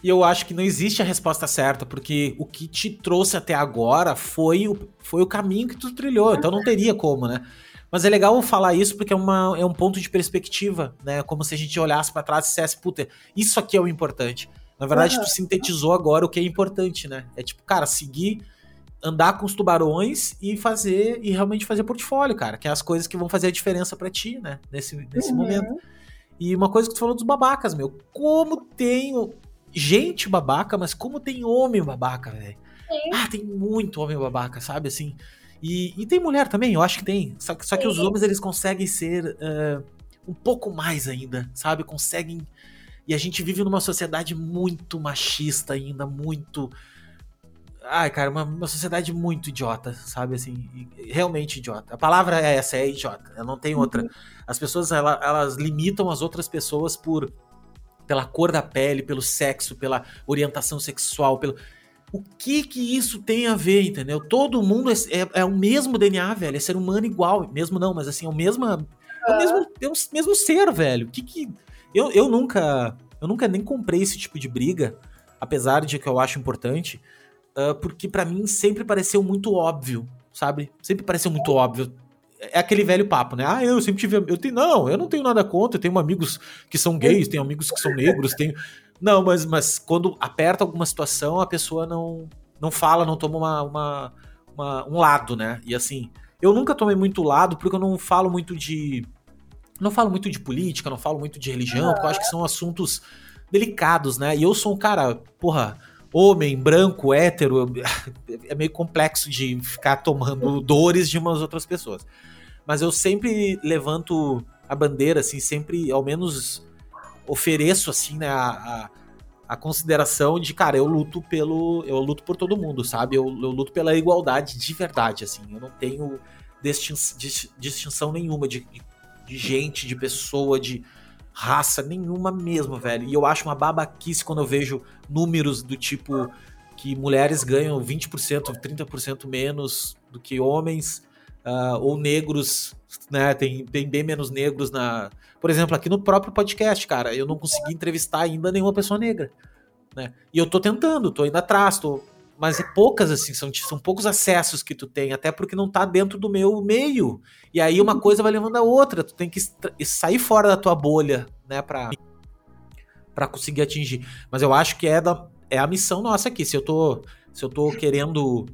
e, eu acho que não existe a resposta certa, porque o que te trouxe até agora foi o, foi o caminho que tu trilhou, então não teria como, né? Mas é legal falar isso porque é, uma, é um ponto de perspectiva, né? Como se a gente olhasse para trás e dissesse, puta, isso aqui é o importante. Na verdade, uhum. tu sintetizou agora o que é importante, né? É tipo, cara, seguir andar com os tubarões e fazer e realmente fazer portfólio, cara, que é as coisas que vão fazer a diferença para ti, né, nesse, nesse uhum. momento. E uma coisa que tu falou dos babacas, meu, como tenho gente babaca, mas como tem homem babaca, velho. Ah, tem muito homem babaca, sabe? Assim. E, e, tem mulher também, eu acho que tem. Só, só que os homens eles conseguem ser uh, um pouco mais ainda, sabe? Conseguem. E a gente vive numa sociedade muito machista ainda, muito. Ai, cara, uma, uma sociedade muito idiota, sabe? Assim, realmente idiota. A palavra é essa, é idiota. Ela não tem outra. Uhum. As pessoas, ela, elas limitam as outras pessoas por pela cor da pele, pelo sexo, pela orientação sexual, pelo o que que isso tem a ver, entendeu? Todo mundo é, é, é, o mesmo DNA, velho, é ser humano igual, mesmo não, mas assim, é o mesmo, é o mesmo, é o mesmo ser, velho. Que que eu, eu nunca, eu nunca nem comprei esse tipo de briga, apesar de que eu acho importante, uh, porque para mim sempre pareceu muito óbvio, sabe? Sempre pareceu muito óbvio. É aquele velho papo, né? Ah, eu sempre tive, eu tenho, não, eu não tenho nada contra, eu tenho amigos que são gays, tenho amigos que são negros, tenho não, mas, mas quando aperta alguma situação, a pessoa não, não fala, não toma uma, uma, uma, um lado, né? E assim, eu nunca tomei muito lado porque eu não falo muito de. Não falo muito de política, não falo muito de religião, porque eu acho que são assuntos delicados, né? E eu sou um cara, porra, homem, branco, hétero, é meio complexo de ficar tomando dores de umas outras pessoas. Mas eu sempre levanto a bandeira, assim, sempre, ao menos ofereço, assim, né, a, a, consideração de, cara, eu luto pelo. Eu luto por todo mundo, sabe? Eu, eu luto pela igualdade de verdade, assim. Eu não tenho distinção nenhuma de, de gente, de pessoa, de raça nenhuma mesmo, velho. E eu acho uma babaquice quando eu vejo números do tipo que mulheres ganham 20%, 30% menos do que homens, uh, ou negros, né? Tem, tem bem menos negros na, por exemplo, aqui no próprio podcast, cara, eu não consegui entrevistar ainda nenhuma pessoa negra. Né? E eu tô tentando, tô indo atrás, tô... mas é poucas, assim, são, são poucos acessos que tu tem, até porque não tá dentro do meu meio. E aí uma coisa vai levando a outra, tu tem que sair fora da tua bolha, né, pra, pra conseguir atingir. Mas eu acho que é, da, é a missão nossa aqui. Se eu tô, se eu tô querendo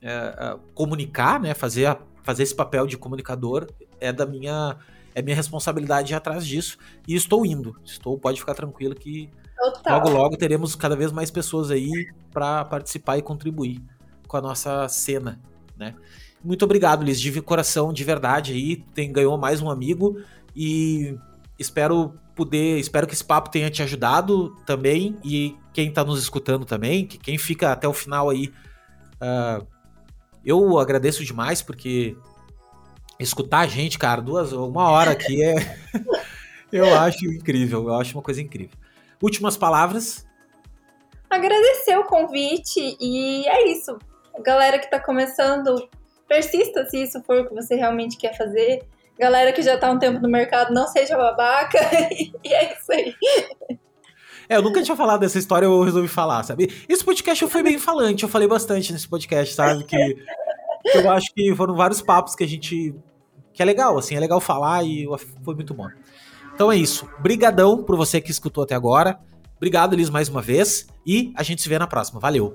é, é comunicar, né, fazer, a, fazer esse papel de comunicador, é da minha é minha responsabilidade ir atrás disso. E estou indo. Estou, pode ficar tranquilo que Total. logo, logo teremos cada vez mais pessoas aí para participar e contribuir com a nossa cena, né? Muito obrigado, Liz, de coração, de verdade aí, tem, ganhou mais um amigo e espero poder, espero que esse papo tenha te ajudado também e quem está nos escutando também, que quem fica até o final aí, uh, eu agradeço demais porque escutar a gente, cara, duas, uma hora aqui é. eu acho incrível, eu acho uma coisa incrível. Últimas palavras. Agradecer o convite e é isso. Galera que tá começando, persista se isso for o que você realmente quer fazer. Galera que já tá um tempo no mercado, não seja babaca. e é isso aí. É, eu nunca tinha falado dessa história, eu resolvi falar, sabe? Esse podcast eu fui bem falante, eu falei bastante nesse podcast, sabe? Que, que eu acho que foram vários papos que a gente que é legal, assim, é legal falar e foi muito bom. Então é isso. Brigadão por você que escutou até agora. Obrigado, Elis, mais uma vez. E a gente se vê na próxima. Valeu!